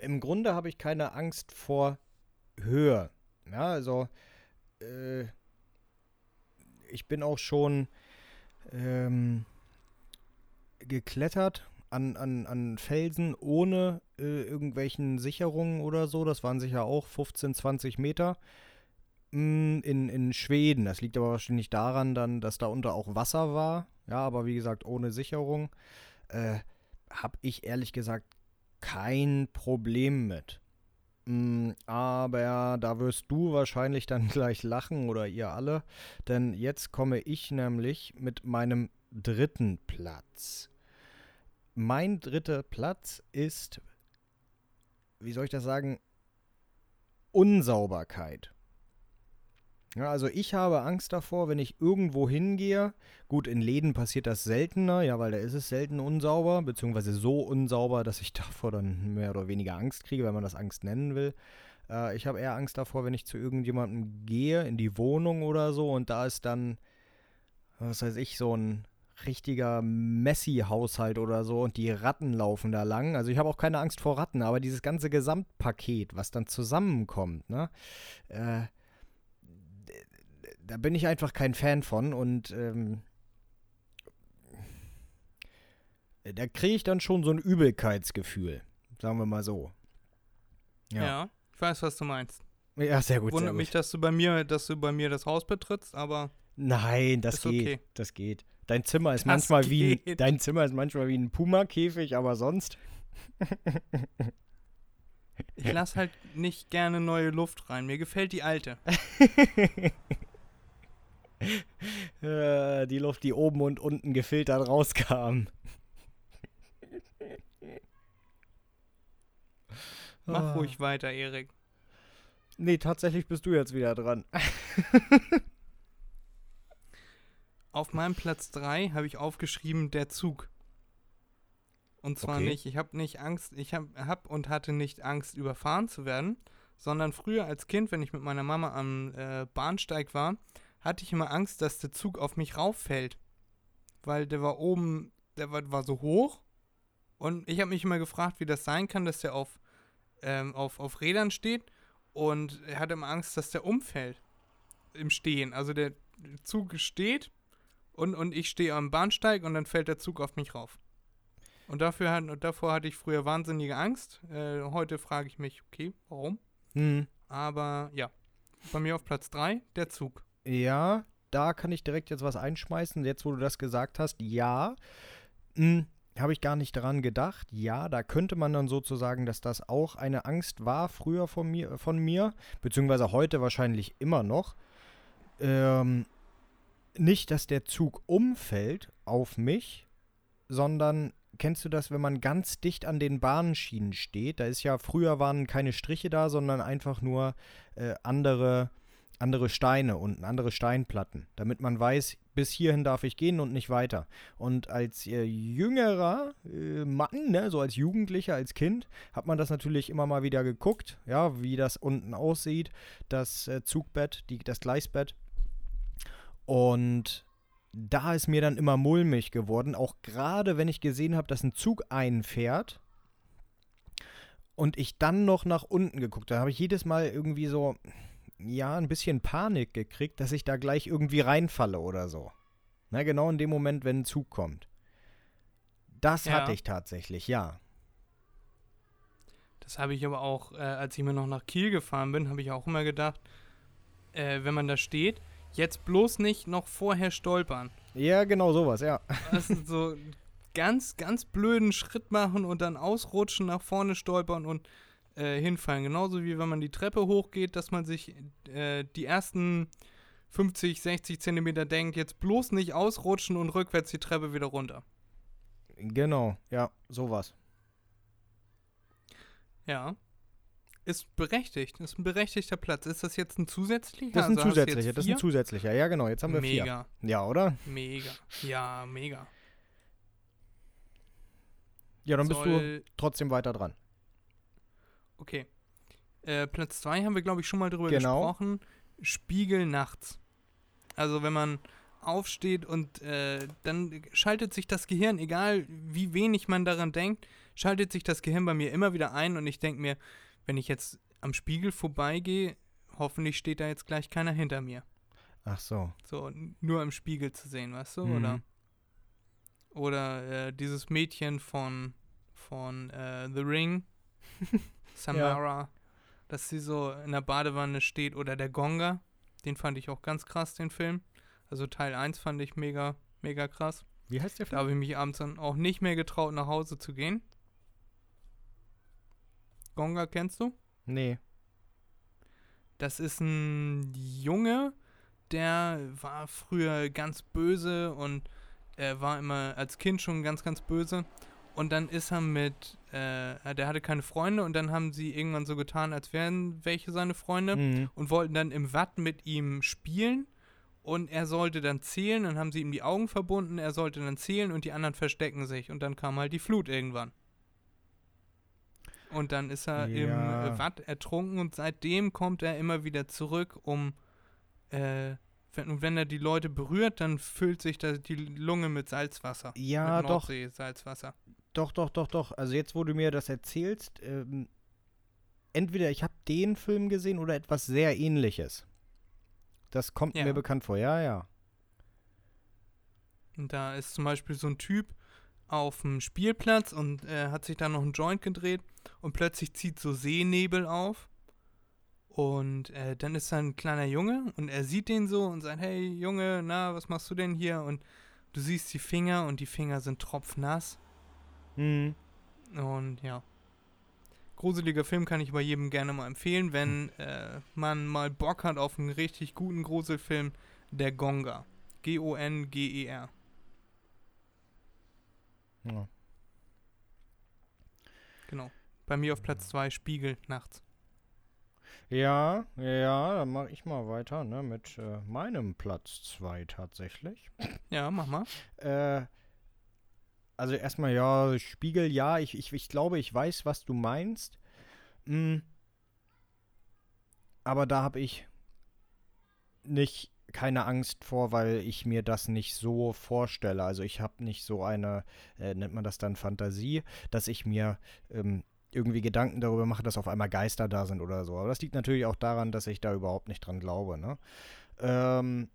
im Grunde habe ich keine Angst vor Höhe. Ja, also äh, ich bin auch schon ähm, geklettert an, an, an Felsen ohne äh, irgendwelchen Sicherungen oder so. Das waren sicher auch 15, 20 Meter in, in Schweden. Das liegt aber wahrscheinlich daran, dann, dass da unter auch Wasser war. Ja, aber wie gesagt, ohne Sicherung. Äh, habe ich ehrlich gesagt kein Problem mit. Mm, aber da wirst du wahrscheinlich dann gleich lachen oder ihr alle, denn jetzt komme ich nämlich mit meinem dritten Platz. Mein dritter Platz ist, wie soll ich das sagen, Unsauberkeit. Ja, also ich habe Angst davor, wenn ich irgendwo hingehe. Gut, in Läden passiert das seltener, ja, weil da ist es selten unsauber, beziehungsweise so unsauber, dass ich davor dann mehr oder weniger Angst kriege, wenn man das Angst nennen will. Äh, ich habe eher Angst davor, wenn ich zu irgendjemandem gehe, in die Wohnung oder so, und da ist dann, was weiß ich, so ein richtiger Messi-Haushalt oder so und die Ratten laufen da lang. Also ich habe auch keine Angst vor Ratten, aber dieses ganze Gesamtpaket, was dann zusammenkommt, ne? Äh, da bin ich einfach kein Fan von und ähm, da kriege ich dann schon so ein Übelkeitsgefühl, sagen wir mal so. Ja. ich weiß, was du meinst. Ja, sehr gut. sehr Wundert gut. mich, dass du bei mir, dass du bei mir das Haus betrittst, aber Nein, das geht. okay. Das geht. Dein Zimmer ist Das manchmal wie ein, geht. dein Zimmer ist manchmal wie ein Puma-Käfig, aber sonst. ich lasse halt nicht gerne neue Luft rein. Mir gefällt die alte. Äh, die Luft, die oben und unten gefiltert rauskam. Mach Ah. ruhig weiter, Erik. Nee, tatsächlich bist du jetzt wieder dran. Auf meinem Platz 3 habe ich aufgeschrieben, der Zug. Und zwar Okay. nicht, ich habe nicht Angst, ich habe hab und hatte nicht Angst, überfahren zu werden, sondern früher als Kind, wenn ich mit meiner Mama am äh, Bahnsteig war, hatte ich immer Angst, dass der Zug auf mich rauffällt. Weil der war oben, der war, war so hoch. Und ich habe mich immer gefragt, wie das sein kann, dass der auf, ähm, auf, auf Rädern steht. Und er hatte immer Angst, dass der umfällt. Im Stehen. Also der Zug steht und, und ich stehe am Bahnsteig und dann fällt der Zug auf mich rauf. Und dafür hat, davor hatte ich früher wahnsinnige Angst. Äh, heute frage ich mich, okay, warum? Hm. Aber ja, bei mir auf Platz 3 der Zug. Ja, da kann ich direkt jetzt was einschmeißen. Jetzt, wo du das gesagt hast, ja. Hm, Habe ich gar nicht daran gedacht. Ja, da könnte man dann sozusagen, dass das auch eine Angst war früher von mir, von mir beziehungsweise heute wahrscheinlich immer noch. Ähm, nicht, dass der Zug umfällt auf mich, sondern kennst du das, wenn man ganz dicht an den Bahnschienen steht? Da ist ja, früher waren keine Striche da, sondern einfach nur äh, andere, andere Steine unten, andere Steinplatten, damit man weiß, bis hierhin darf ich gehen und nicht weiter. Und als äh, jüngerer äh, Mann, ne, so als Jugendlicher, als Kind, hat man das natürlich immer mal wieder geguckt, ja, wie das unten aussieht, das äh, Zugbett, die, das Gleisbett. Und da ist mir dann immer mulmig geworden, auch gerade wenn ich gesehen habe, dass ein Zug einfährt und ich dann noch nach unten geguckt habe, habe ich jedes Mal irgendwie so, ja, ein bisschen Panik gekriegt, dass ich da gleich irgendwie reinfalle oder so. Na, genau in dem Moment, wenn ein Zug kommt. Das Ja. hatte ich tatsächlich, ja. Das habe ich aber auch, äh, als ich mir noch nach Kiel gefahren bin, habe ich auch immer gedacht, äh, wenn man da steht, jetzt bloß nicht noch vorher stolpern. Ja, genau sowas, ja. Also so ganz, ganz blöden Schritt machen und dann ausrutschen, nach vorne stolpern und äh, hinfallen. Genauso wie wenn man die Treppe hochgeht, dass man sich äh, die ersten 50, 60 Zentimeter denkt, jetzt bloß nicht ausrutschen und rückwärts die Treppe wieder runter. Genau, ja, sowas. Ja. Ist berechtigt. Ist ein berechtigter Platz. Ist das jetzt ein zusätzlicher? Das ist ein Also zusätzlicher, das ist vier? ein zusätzlicher. Ja, genau, jetzt haben wir vier. Mega, Ja, oder? mega. Ja, mega. Ja, dann bist du Soll- trotzdem weiter dran. Okay. Äh, Platz 2 haben wir, glaube ich, schon mal drüber Genau. gesprochen. Spiegel nachts. Also wenn man aufsteht und äh, dann schaltet sich das Gehirn, egal wie wenig man daran denkt, schaltet sich das Gehirn bei mir immer wieder ein und ich denke mir, wenn ich jetzt am Spiegel vorbeigehe, hoffentlich steht da jetzt gleich keiner hinter mir. Ach so. So, nur im Spiegel zu sehen, weißt du? Mhm. Oder, oder äh, dieses Mädchen von, von äh, The Ring, Samara, dass sie so in der Badewanne steht. Oder der Gonga, den fand ich auch ganz krass, den Film. Also Teil 1 fand ich mega, mega krass. Wie heißt der Da Film? habe ich mich abends dann auch nicht mehr getraut, nach Hause zu gehen. Gonga kennst du? Nee. Das ist ein Junge, der war früher ganz böse und er war immer als Kind schon ganz, ganz böse. Und dann ist er mit, äh, der hatte keine Freunde und dann haben sie irgendwann so getan, als wären welche seine Freunde Mhm. und wollten dann im Watt mit ihm spielen. Und er sollte dann zählen, dann haben sie ihm die Augen verbunden, er sollte dann zählen und die anderen verstecken sich. Und dann kam halt die Flut irgendwann. Und dann ist er im Ja. äh, Watt ertrunken und seitdem kommt er immer wieder zurück, um, äh, wenn, und wenn er die Leute berührt, dann füllt sich da die Lunge mit Salzwasser. Ja, mit doch. Salzwasser. Doch, doch, doch, doch. Also jetzt, wo du mir das erzählst, ähm, entweder ich habe den Film gesehen oder etwas sehr ähnliches. Das kommt Ja. mir bekannt vor. Ja, ja. Da ist zum Beispiel so ein Typ auf dem Spielplatz und äh, hat sich da noch einen Joint gedreht und plötzlich zieht so Seenebel auf. Und äh, dann ist da ein kleiner Junge und er sieht den so und sagt, hey Junge, na, was machst du denn hier? Und du siehst die Finger und die Finger sind tropfnass. Mhm. Und ja. Gruseliger Film kann ich bei jedem gerne mal empfehlen, wenn äh, man mal Bock hat auf einen richtig guten Gruselfilm, der Gonga. G-O-N-G-E-R. Ja. Genau. Bei mir auf Platz 2 Spiegel nachts. Ja, ja, dann mache ich mal weiter, ne, mit äh, meinem Platz 2 tatsächlich. Ja, mach mal. Äh, also erstmal, ja, Spiegel, ja, ich, ich, ich glaube, ich weiß, was du meinst. Mm. Aber da habe ich nicht keine Angst vor, weil ich mir das nicht so vorstelle. Also ich habe nicht so eine, äh, nennt man das dann Fantasie, dass ich mir ähm, irgendwie Gedanken darüber mache, dass auf einmal Geister da sind oder so. Aber das liegt natürlich auch daran, dass ich da überhaupt nicht dran glaube. Ne? Ähm,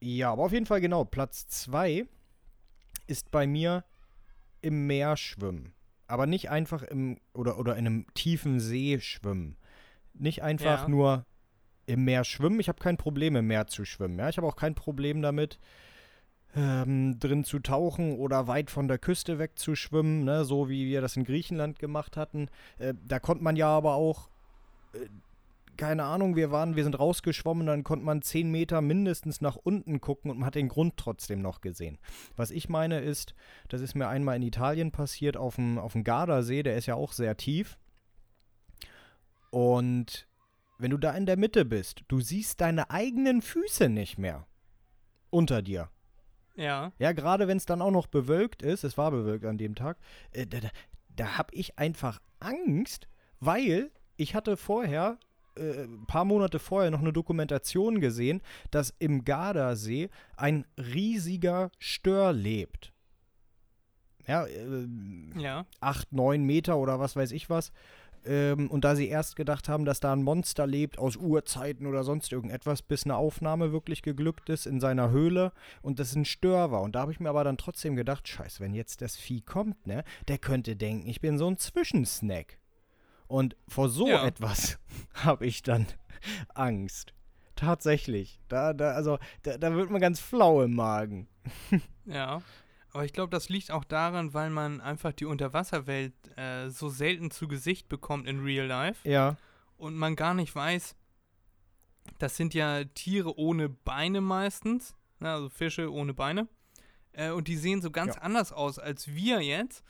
ja, aber auf jeden Fall genau. Platz 2 ist bei mir im Meer schwimmen. Aber nicht einfach im oder, oder in einem tiefen See schwimmen. Nicht einfach Ja. nur im Meer schwimmen. Ich habe kein Problem im Meer zu schwimmen. Ja? Ich habe auch kein Problem damit, ähm, drin zu tauchen oder weit von der Küste weg zu schwimmen, ne? so wie wir das in Griechenland gemacht hatten. Äh, da konnte man ja aber auch, äh, keine Ahnung, wir waren, wir sind rausgeschwommen, dann konnte man 10 Meter mindestens nach unten gucken und man hat den Grund trotzdem noch gesehen. Was ich meine ist, das ist mir einmal in Italien passiert, auf dem, auf dem Gardasee, der ist ja auch sehr tief. Und wenn du da in der Mitte bist, du siehst deine eigenen Füße nicht mehr unter dir. Ja. Ja, gerade wenn es dann auch noch bewölkt ist, es war bewölkt an dem Tag, äh, da, da, da habe ich einfach Angst, weil ich hatte vorher, äh, ein paar Monate vorher noch eine Dokumentation gesehen, dass im Gardasee ein riesiger Stör lebt. Ja, äh, Ja. acht, neun Meter oder was weiß ich was. Ähm, und da sie erst gedacht haben, dass da ein Monster lebt aus Urzeiten oder sonst irgendetwas, bis eine Aufnahme wirklich geglückt ist in seiner Höhle und das ein Stör war. Und da habe ich mir aber dann trotzdem gedacht, scheiße, wenn jetzt das Vieh kommt, ne, der könnte denken, ich bin so ein Zwischensnack. Und vor so Ja. etwas habe ich dann Angst. Tatsächlich. Da, da, also, da, da wird man ganz flau im Magen. Ja. Aber ich glaube, das liegt auch daran, weil man einfach die Unterwasserwelt äh, so selten zu Gesicht bekommt in Real Life Ja. und man gar nicht weiß, das sind ja Tiere ohne Beine meistens, ne, also Fische ohne Beine. Äh, und die sehen so ganz Ja. anders aus als wir jetzt.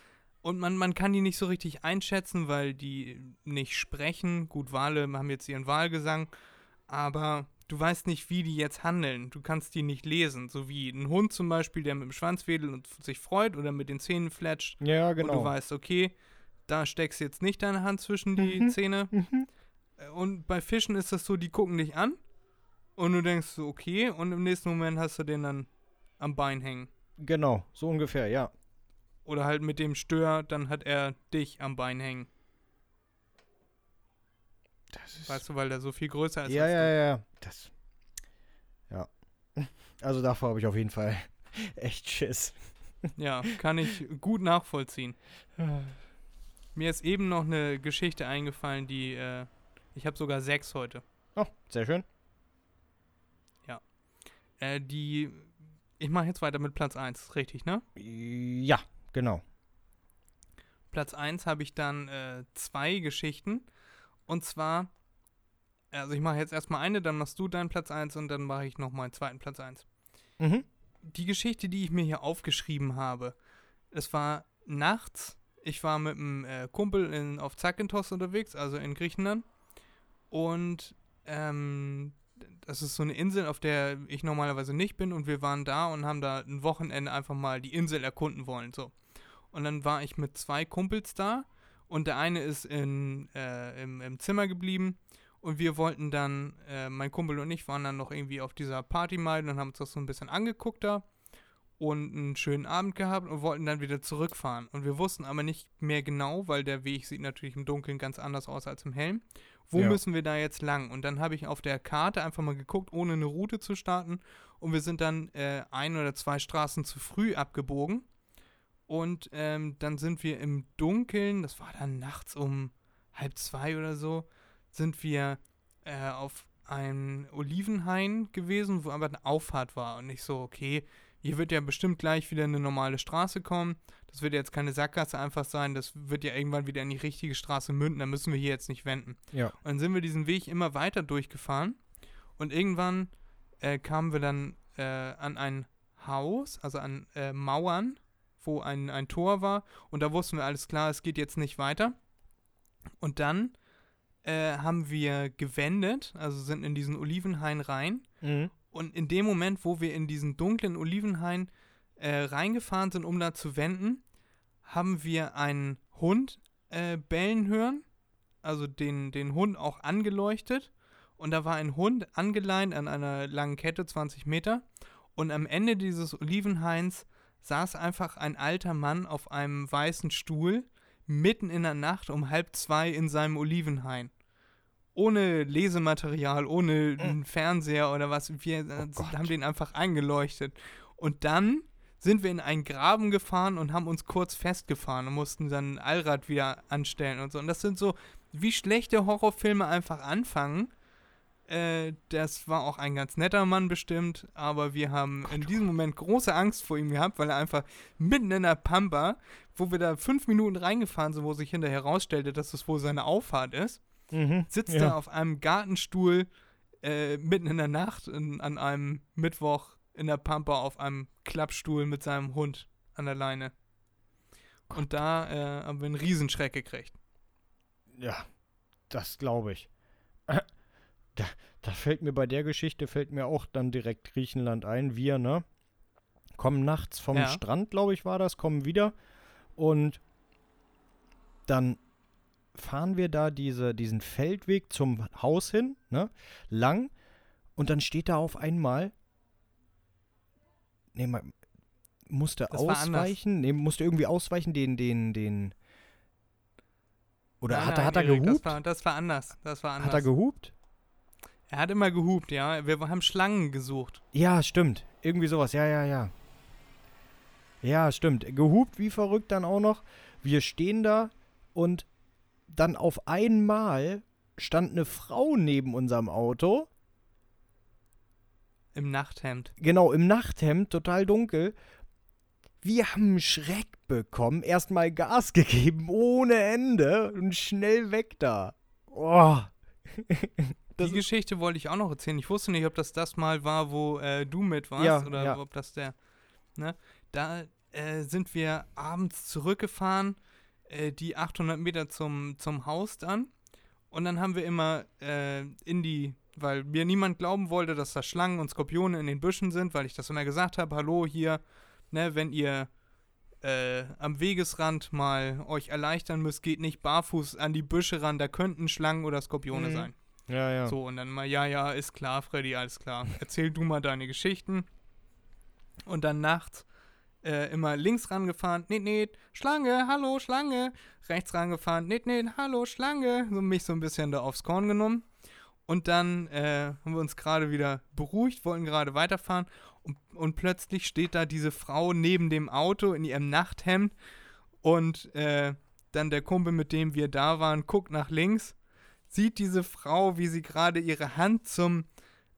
Und man, man kann die nicht so richtig einschätzen, weil die nicht sprechen. Gut, Wale haben jetzt ihren Wahlgesang, aber du weißt nicht, wie die jetzt handeln. Du kannst die nicht lesen. So wie ein Hund zum Beispiel, der mit dem Schwanz wedelt und sich freut oder mit den Zähnen fletscht. Ja, Und du genau. weißt, okay, da steckst jetzt nicht deine Hand zwischen die Mhm. Zähne. Mhm. Und bei Fischen ist das so, die gucken dich an und du denkst so, okay, und im nächsten Moment hast du den dann am Bein hängen. Genau, so ungefähr, ja. Oder halt mit dem Stör, dann hat er dich am Bein hängen. Das ist Weißt du, weil der so viel größer ist ja, ja, du. ja. Das. Ja. Also davor habe ich auf jeden Fall echt Schiss. Ja, kann ich gut nachvollziehen. Mir ist eben noch eine Geschichte eingefallen, die, äh, ich habe sogar sechs heute. Oh, sehr schön. Äh, die, ich mache jetzt weiter mit Platz 1, richtig, ne? Ja, genau. Platz 1 habe ich dann äh, zwei Geschichten. Und zwar, also ich mache jetzt erstmal eine, dann machst du deinen Platz 1 und dann mache ich noch meinen zweiten Platz 1. Mhm. Die Geschichte, die ich mir hier aufgeschrieben habe, es war nachts. Ich war mit einem äh, Kumpel in, auf Zakynthos unterwegs, also in Griechenland. Und ähm, das ist so eine Insel, auf der ich normalerweise nicht bin. Und wir waren da und haben da ein Wochenende einfach mal die Insel erkunden wollen. So. Und dann war ich mit zwei Kumpels da. Und der eine ist in, äh, im, im Zimmer geblieben. Und wir wollten dann, äh, mein Kumpel und ich waren dann noch irgendwie auf dieser Party mal und haben uns das so ein bisschen angeguckt da und einen schönen Abend gehabt und wollten dann wieder zurückfahren. Und wir wussten aber nicht mehr genau, weil der Weg sieht natürlich im Dunkeln ganz anders aus als im Hellen. Wo Ja. müssen wir da jetzt lang? Und dann habe ich auf der Karte einfach mal geguckt, ohne eine Route zu starten. Und wir sind dann äh, ein oder zwei Straßen zu früh abgebogen. Und ähm, dann sind wir im Dunkeln, das war dann nachts um halb zwei oder so, sind wir äh, auf einem Olivenhain gewesen, wo aber eine Auffahrt war. Und ich so, okay, hier wird ja bestimmt gleich wieder eine normale Straße kommen. Das wird jetzt keine Sackgasse einfach sein. Das wird ja irgendwann wieder in die richtige Straße münden. Da müssen wir hier jetzt nicht wenden. Ja. Und dann sind wir diesen Weg immer weiter durchgefahren. Und irgendwann äh, kamen wir dann äh, an ein Haus, also an äh, Mauern, wo ein, ein Tor war. Und da wussten wir alles klar, es geht jetzt nicht weiter. Und dann äh, haben wir gewendet, also sind in diesen Olivenhain rein. Mhm. Und in dem Moment, wo wir in diesen dunklen Olivenhain äh, reingefahren sind, um da zu wenden, haben wir einen Hund äh, bellen hören. Also den, den Hund auch angeleuchtet. Und da war ein Hund angeleint an einer langen Kette, 20 Meter. Und am Ende dieses Olivenhains saß einfach ein alter Mann auf einem weißen Stuhl, mitten in der Nacht um halb zwei in seinem Olivenhain. Ohne Lesematerial, ohne einen Fernseher oder was. Wir äh, Gott. haben den einfach eingeleuchtet. Und dann sind wir in einen Graben gefahren und haben uns kurz festgefahren und mussten dann ein Allrad wieder anstellen und so. Und das sind so, wie schlechte Horrorfilme einfach anfangen. Äh, das war auch ein ganz netter Mann bestimmt, aber wir haben in diesem Moment große Angst vor ihm gehabt, weil er einfach mitten in der Pampa, wo wir da fünf Minuten reingefahren sind, wo sich hinterher herausstellte, dass es wohl seine Auffahrt ist, Mhm. sitzt ja. er auf einem Gartenstuhl äh, mitten in der Nacht in, an einem Mittwoch in der Pampa auf einem Klappstuhl mit seinem Hund an der Leine. Und da äh, haben wir einen Riesenschreck gekriegt. Ja, das glaube ich. Da, da fällt mir bei der Geschichte, fällt mir auch dann direkt Griechenland ein. Wir, ne? Kommen nachts vom Ja. Strand, glaube ich, war das, kommen wieder. Und dann fahren wir da diese, diesen Feldweg zum Haus hin, ne? Lang. Und dann steht da auf einmal. Nee, man musste Das ausweichen. Nee, musste irgendwie ausweichen, den, den, den. Oder Nein, hat, er- nein, hat er gehupt? Das war, das war anders. Das war anders. Hat er gehupt? Er hat immer gehupt, ja. Wir haben Schlangen gesucht. Ja, stimmt. Irgendwie sowas. Ja, ja, ja. Ja, stimmt. Gehupt wie verrückt dann auch noch. Wir stehen da und dann auf einmal stand eine Frau neben unserem Auto. Im Nachthemd. Genau, im Nachthemd, total dunkel. Wir haben einen Schreck bekommen. Erstmal Gas gegeben, ohne Ende. Und schnell weg da. Oh. Das Die Geschichte wollte ich auch noch erzählen. Ich wusste nicht, ob das das mal war, wo äh, du mit warst Ja, oder ja. ob das der. Ne? Da äh, sind wir abends zurückgefahren. äh, die 800 Meter zum, zum Haus dann. Und dann haben wir immer äh, in die, weil mir niemand glauben wollte, dass da Schlangen und Skorpione in den Büschen sind, weil ich das immer gesagt habe, hallo hier, ne, wenn ihr äh, am Wegesrand mal euch erleichtern müsst, geht nicht barfuß an die Büsche ran, da könnten Schlangen oder Skorpione Mhm. sein. Ja, ja. So, und dann mal, ja, ja, ist klar, Freddy, alles klar. Erzähl du mal deine Geschichten. Und dann nachts äh, immer links rangefahren, nee, nee, Schlange, hallo, Schlange. Rechts rangefahren, nee, nee, hallo, Schlange. So mich so ein bisschen da aufs Korn genommen. Und dann äh, haben wir uns gerade wieder beruhigt, wollten gerade weiterfahren. Und, und plötzlich steht da diese Frau neben dem Auto in ihrem Nachthemd. Und äh, dann der Kumpel, mit dem wir da waren, guckt nach links sieht diese Frau, wie sie gerade ihre Hand zum,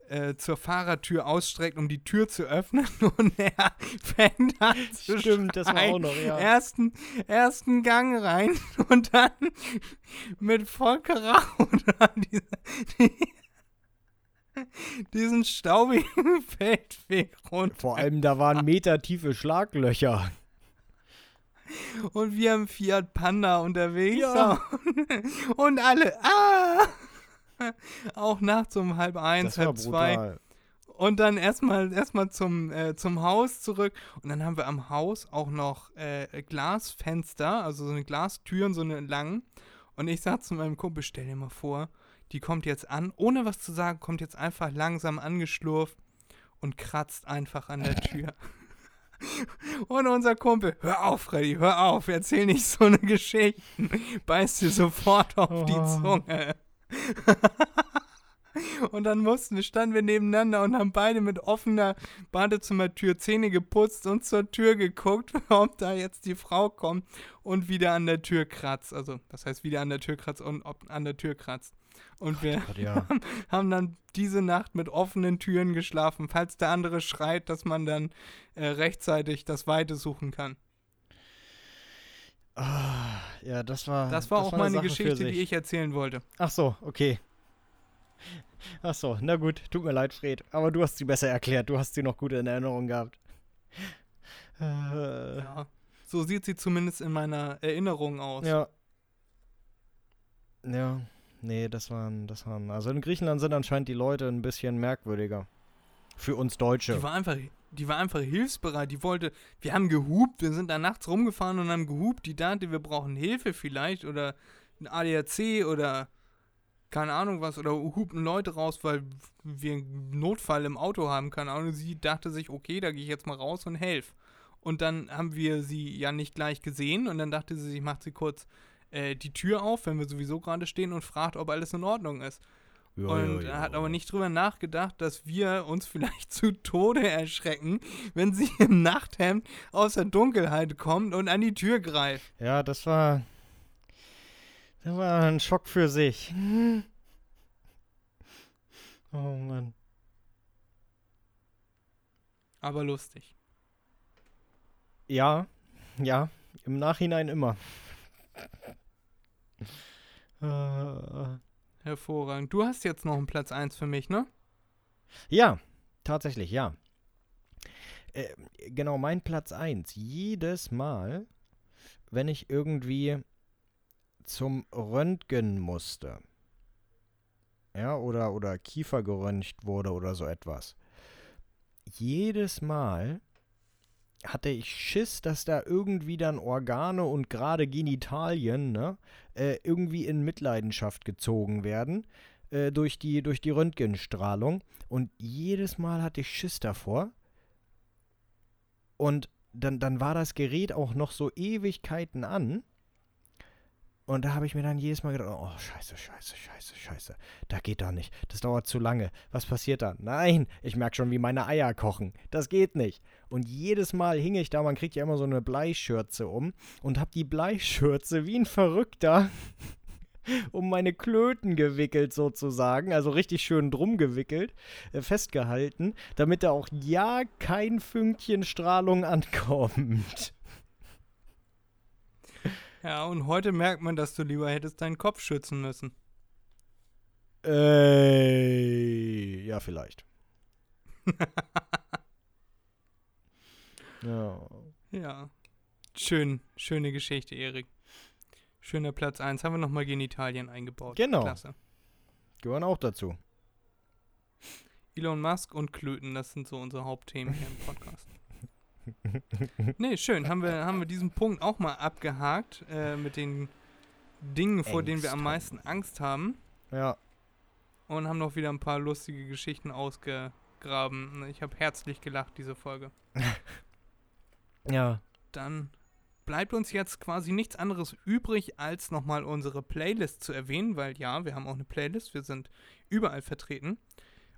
äh, zur Fahrertür ausstreckt, um die Tür zu öffnen und er fängt an zu Stimmt, das war auch noch, ja. Ersten, ersten Gang rein und dann mit Volker oder diese, diesen staubigen Feldweg runter. Vor allem, da waren metertiefe Schlaglöcher. Und wir haben Fiat Panda unterwegs. Ja. Und alle, ah! Auch nachts um halb eins, halb zwei. brutal. Und dann erstmal erstmal zum, äh, zum Haus zurück. Und dann haben wir am Haus auch noch äh, Glasfenster, also so eine Glastüren, so eine langen. Und ich sag zu meinem Kumpel, stell dir mal vor, die kommt jetzt an, ohne was zu sagen, kommt jetzt einfach langsam angeschlurft und kratzt einfach an der Tür. Und unser Kumpel, hör auf, Freddy, hör auf, erzähl nicht so eine Geschichte. Beißt dir sofort auf die Oh. Zunge. Und dann mussten, standen wir nebeneinander und haben beide mit offener Badezimmertür Zähne geputzt und zur Tür geguckt, ob da jetzt die Frau kommt und wieder an der Tür kratzt. Also, das heißt, wieder an der Tür kratzt und ob an der Tür kratzt. Und wir Gott, ja. haben dann diese Nacht mit offenen Türen geschlafen, falls der andere schreit, dass man dann äh, rechtzeitig das Weite suchen kann. Ah, ja, das war. Das war auch eine meine Sache für Geschichte, die ich erzählen wollte. Ach so, okay. Ach so, na gut, tut mir leid, Fred. Aber du hast sie besser erklärt. Du hast sie noch gut in Erinnerung gehabt. Äh, Ja. So sieht sie zumindest in meiner Erinnerung aus. ja. Ja. Nee, das waren, das waren. Also in Griechenland sind anscheinend die Leute ein bisschen merkwürdiger. Für uns Deutsche. Die war einfach, die war einfach hilfsbereit. Die wollte, wir haben gehupt, wir sind da nachts rumgefahren und haben gehupt. Die dachte, wir brauchen Hilfe vielleicht oder ein ADAC oder keine Ahnung was oder hupen Leute raus, weil wir einen Notfall im Auto haben, keine Ahnung. Sie dachte sich, okay, da gehe ich jetzt mal raus und helf. Und dann haben wir sie ja nicht gleich gesehen und dann dachte sie sich, macht sie kurz äh, die Tür auf, wenn wir sowieso gerade stehen und fragt, ob alles in Ordnung ist Ja, und ja, ja. hat aber nicht drüber nachgedacht, dass wir uns vielleicht zu Tode erschrecken, wenn sie im Nachthemd aus der Dunkelheit kommt und an die Tür greift. Ja, das war. Das war ein Schock für sich. Oh Mann. Aber lustig. Ja, ja, im Nachhinein immer. Äh, Hervorragend. Du hast jetzt noch einen Platz 1 für mich, ne? ja, tatsächlich, ja. Äh, genau, mein Platz 1. Jedes Mal, wenn ich irgendwie zum Röntgen musste, ja, oder, oder Kiefer geröntgt wurde oder so etwas, jedes Mal hatte ich Schiss, dass da irgendwie dann Organe und gerade Genitalien, ne, äh, irgendwie in Mitleidenschaft gezogen werden äh, durch, die, durch die Röntgenstrahlung. Und jedes Mal hatte ich Schiss davor. Und dann, dann war das Gerät auch noch so Ewigkeiten an. Und da habe ich mir dann jedes Mal gedacht, oh, scheiße, scheiße, scheiße, scheiße. Da geht doch nicht. Das dauert zu lange. Was passiert da? Nein, ich merke schon, wie meine Eier kochen. Das geht nicht. Und jedes Mal hing ich da, man kriegt ja immer so eine Bleischürze um und habe die Bleischürze wie ein Verrückter um meine Klöten gewickelt sozusagen, also richtig schön drum gewickelt, äh, festgehalten, damit da auch ja kein Fünkchen Strahlung ankommt. Ja, und heute merkt man, dass du lieber hättest deinen Kopf schützen müssen. Äh, ja, vielleicht. ja. Ja. Schön, schöne Geschichte, Erik. Schöner Platz 1. Haben wir nochmal Genitalien eingebaut. Genau. Klasse. Gehören auch dazu. Elon Musk und Klöten, das sind so unsere Hauptthemen hier im Podcast. Nee, schön. Haben wir, haben wir diesen Punkt auch mal abgehakt äh, mit den Dingen, vor denen wir am meisten Angst haben. Ja. Und haben noch wieder ein paar lustige Geschichten ausgegraben. Ich habe herzlich gelacht, diese Folge. Ja. Dann bleibt uns jetzt quasi nichts anderes übrig, als nochmal unsere Playlist zu erwähnen, weil ja, wir haben auch eine Playlist, wir sind überall vertreten.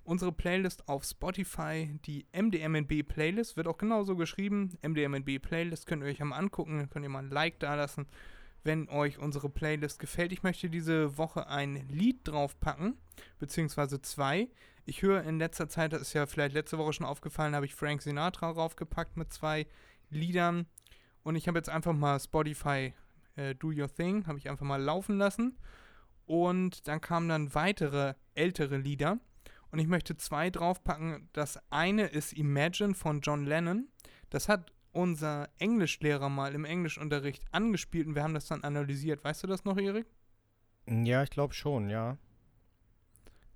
Unsere Playlist auf Spotify, die MDMNB Playlist, wird auch genauso geschrieben. MDMNB Playlist könnt ihr euch einmal angucken, könnt ihr mal ein Like da lassen, wenn euch unsere Playlist gefällt. Ich möchte diese Woche ein Lied draufpacken, beziehungsweise zwei. Ich höre in letzter Zeit, das ist ja vielleicht letzte Woche schon aufgefallen, habe ich Frank Sinatra draufgepackt mit zwei Liedern. Und ich habe jetzt einfach mal Spotify äh, Do Your Thing, habe ich einfach mal laufen lassen. Und dann kamen dann weitere ältere Lieder. Und ich möchte zwei draufpacken. Das eine ist Imagine von John Lennon. Das hat unser Englischlehrer mal im Englischunterricht angespielt und wir haben das dann analysiert. Weißt du das noch, Erik? Ja, ich glaube schon, ja.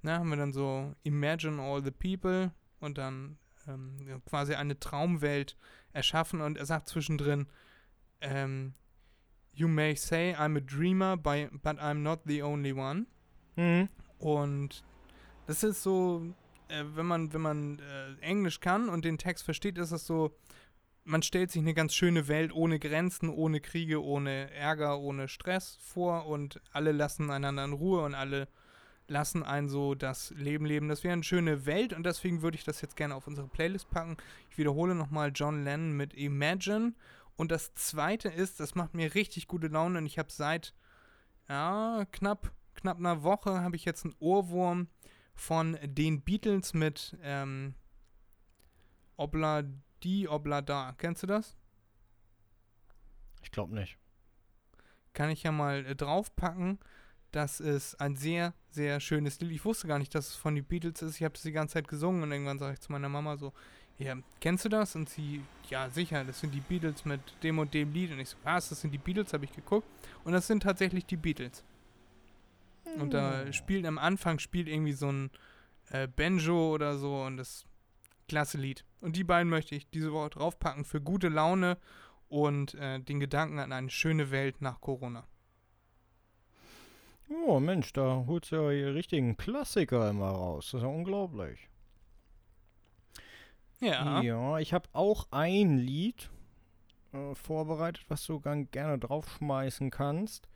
Na, haben wir dann so Imagine all the people und dann ähm, quasi eine Traumwelt erschaffen und er sagt zwischendrin, ähm, You may say I'm a dreamer, by, but I'm not the only one. Mhm. Und das ist so, äh, wenn man, wenn man äh, Englisch kann und den Text versteht, ist es so, man stellt sich eine ganz schöne Welt ohne Grenzen, ohne Kriege, ohne Ärger, ohne Stress vor und alle lassen einander in Ruhe und alle lassen einen so das Leben leben. Das wäre eine schöne Welt und deswegen würde ich das jetzt gerne auf unsere Playlist packen. Ich wiederhole nochmal John Lennon mit Imagine. Und das zweite ist, das macht mir richtig gute Laune und ich habe seit ja, knapp, knapp einer Woche habe ich jetzt einen Ohrwurm von den Beatles mit ähm, Obla di, Obla da. Kennst du das? Ich glaube nicht. Kann ich ja mal äh, draufpacken. Das ist ein sehr, sehr schönes Lied. Ich wusste gar nicht, dass es von den Beatles ist. Ich habe es die ganze Zeit gesungen und irgendwann sage ich zu meiner Mama so, ja, kennst du das? Und sie, ja, sicher, das sind die Beatles mit dem und dem Lied. Und ich so, was, das sind die Beatles, habe ich geguckt. Und das sind tatsächlich die Beatles. Und da spielt am Anfang spielt irgendwie so ein äh, Banjo oder so und das klasse Lied. Und die beiden möchte ich diese Woche draufpacken für gute Laune und äh, den Gedanken an eine schöne Welt nach Corona. Oh, Mensch, da holst du ja die richtigen Klassiker immer raus. Das ist ja unglaublich. Ja. Ja, ich habe auch ein Lied äh, vorbereitet, was du ganz gerne draufschmeißen kannst.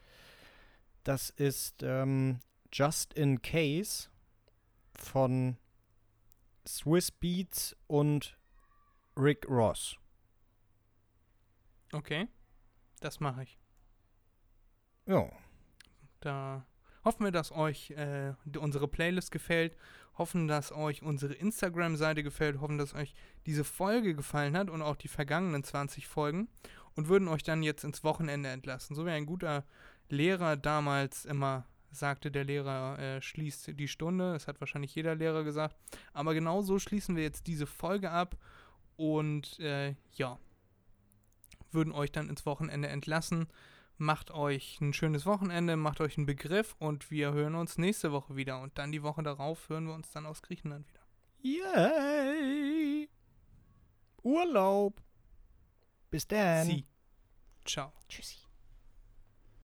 Das ist ähm, Just in Case von Swiss Beats und Rick Ross. Okay. Das mache ich. Ja, Da hoffen wir, dass euch äh, unsere Playlist gefällt, hoffen, dass euch unsere Instagram-Seite gefällt, hoffen, dass euch diese Folge gefallen hat und auch die vergangenen 20 Folgen und würden euch dann jetzt ins Wochenende entlassen. So wie ein guter Lehrer damals immer sagte, der Lehrer äh, schließt die Stunde. Das hat wahrscheinlich jeder Lehrer gesagt. Aber genau so schließen wir jetzt diese Folge ab und äh, ja, würden euch dann ins Wochenende entlassen. Macht euch ein schönes Wochenende, macht euch einen Begriff und wir hören uns nächste Woche wieder. Und dann die Woche darauf hören wir uns dann aus Griechenland wieder. Yay! Urlaub. Bis dann. Sie. Ciao. Tschüssi.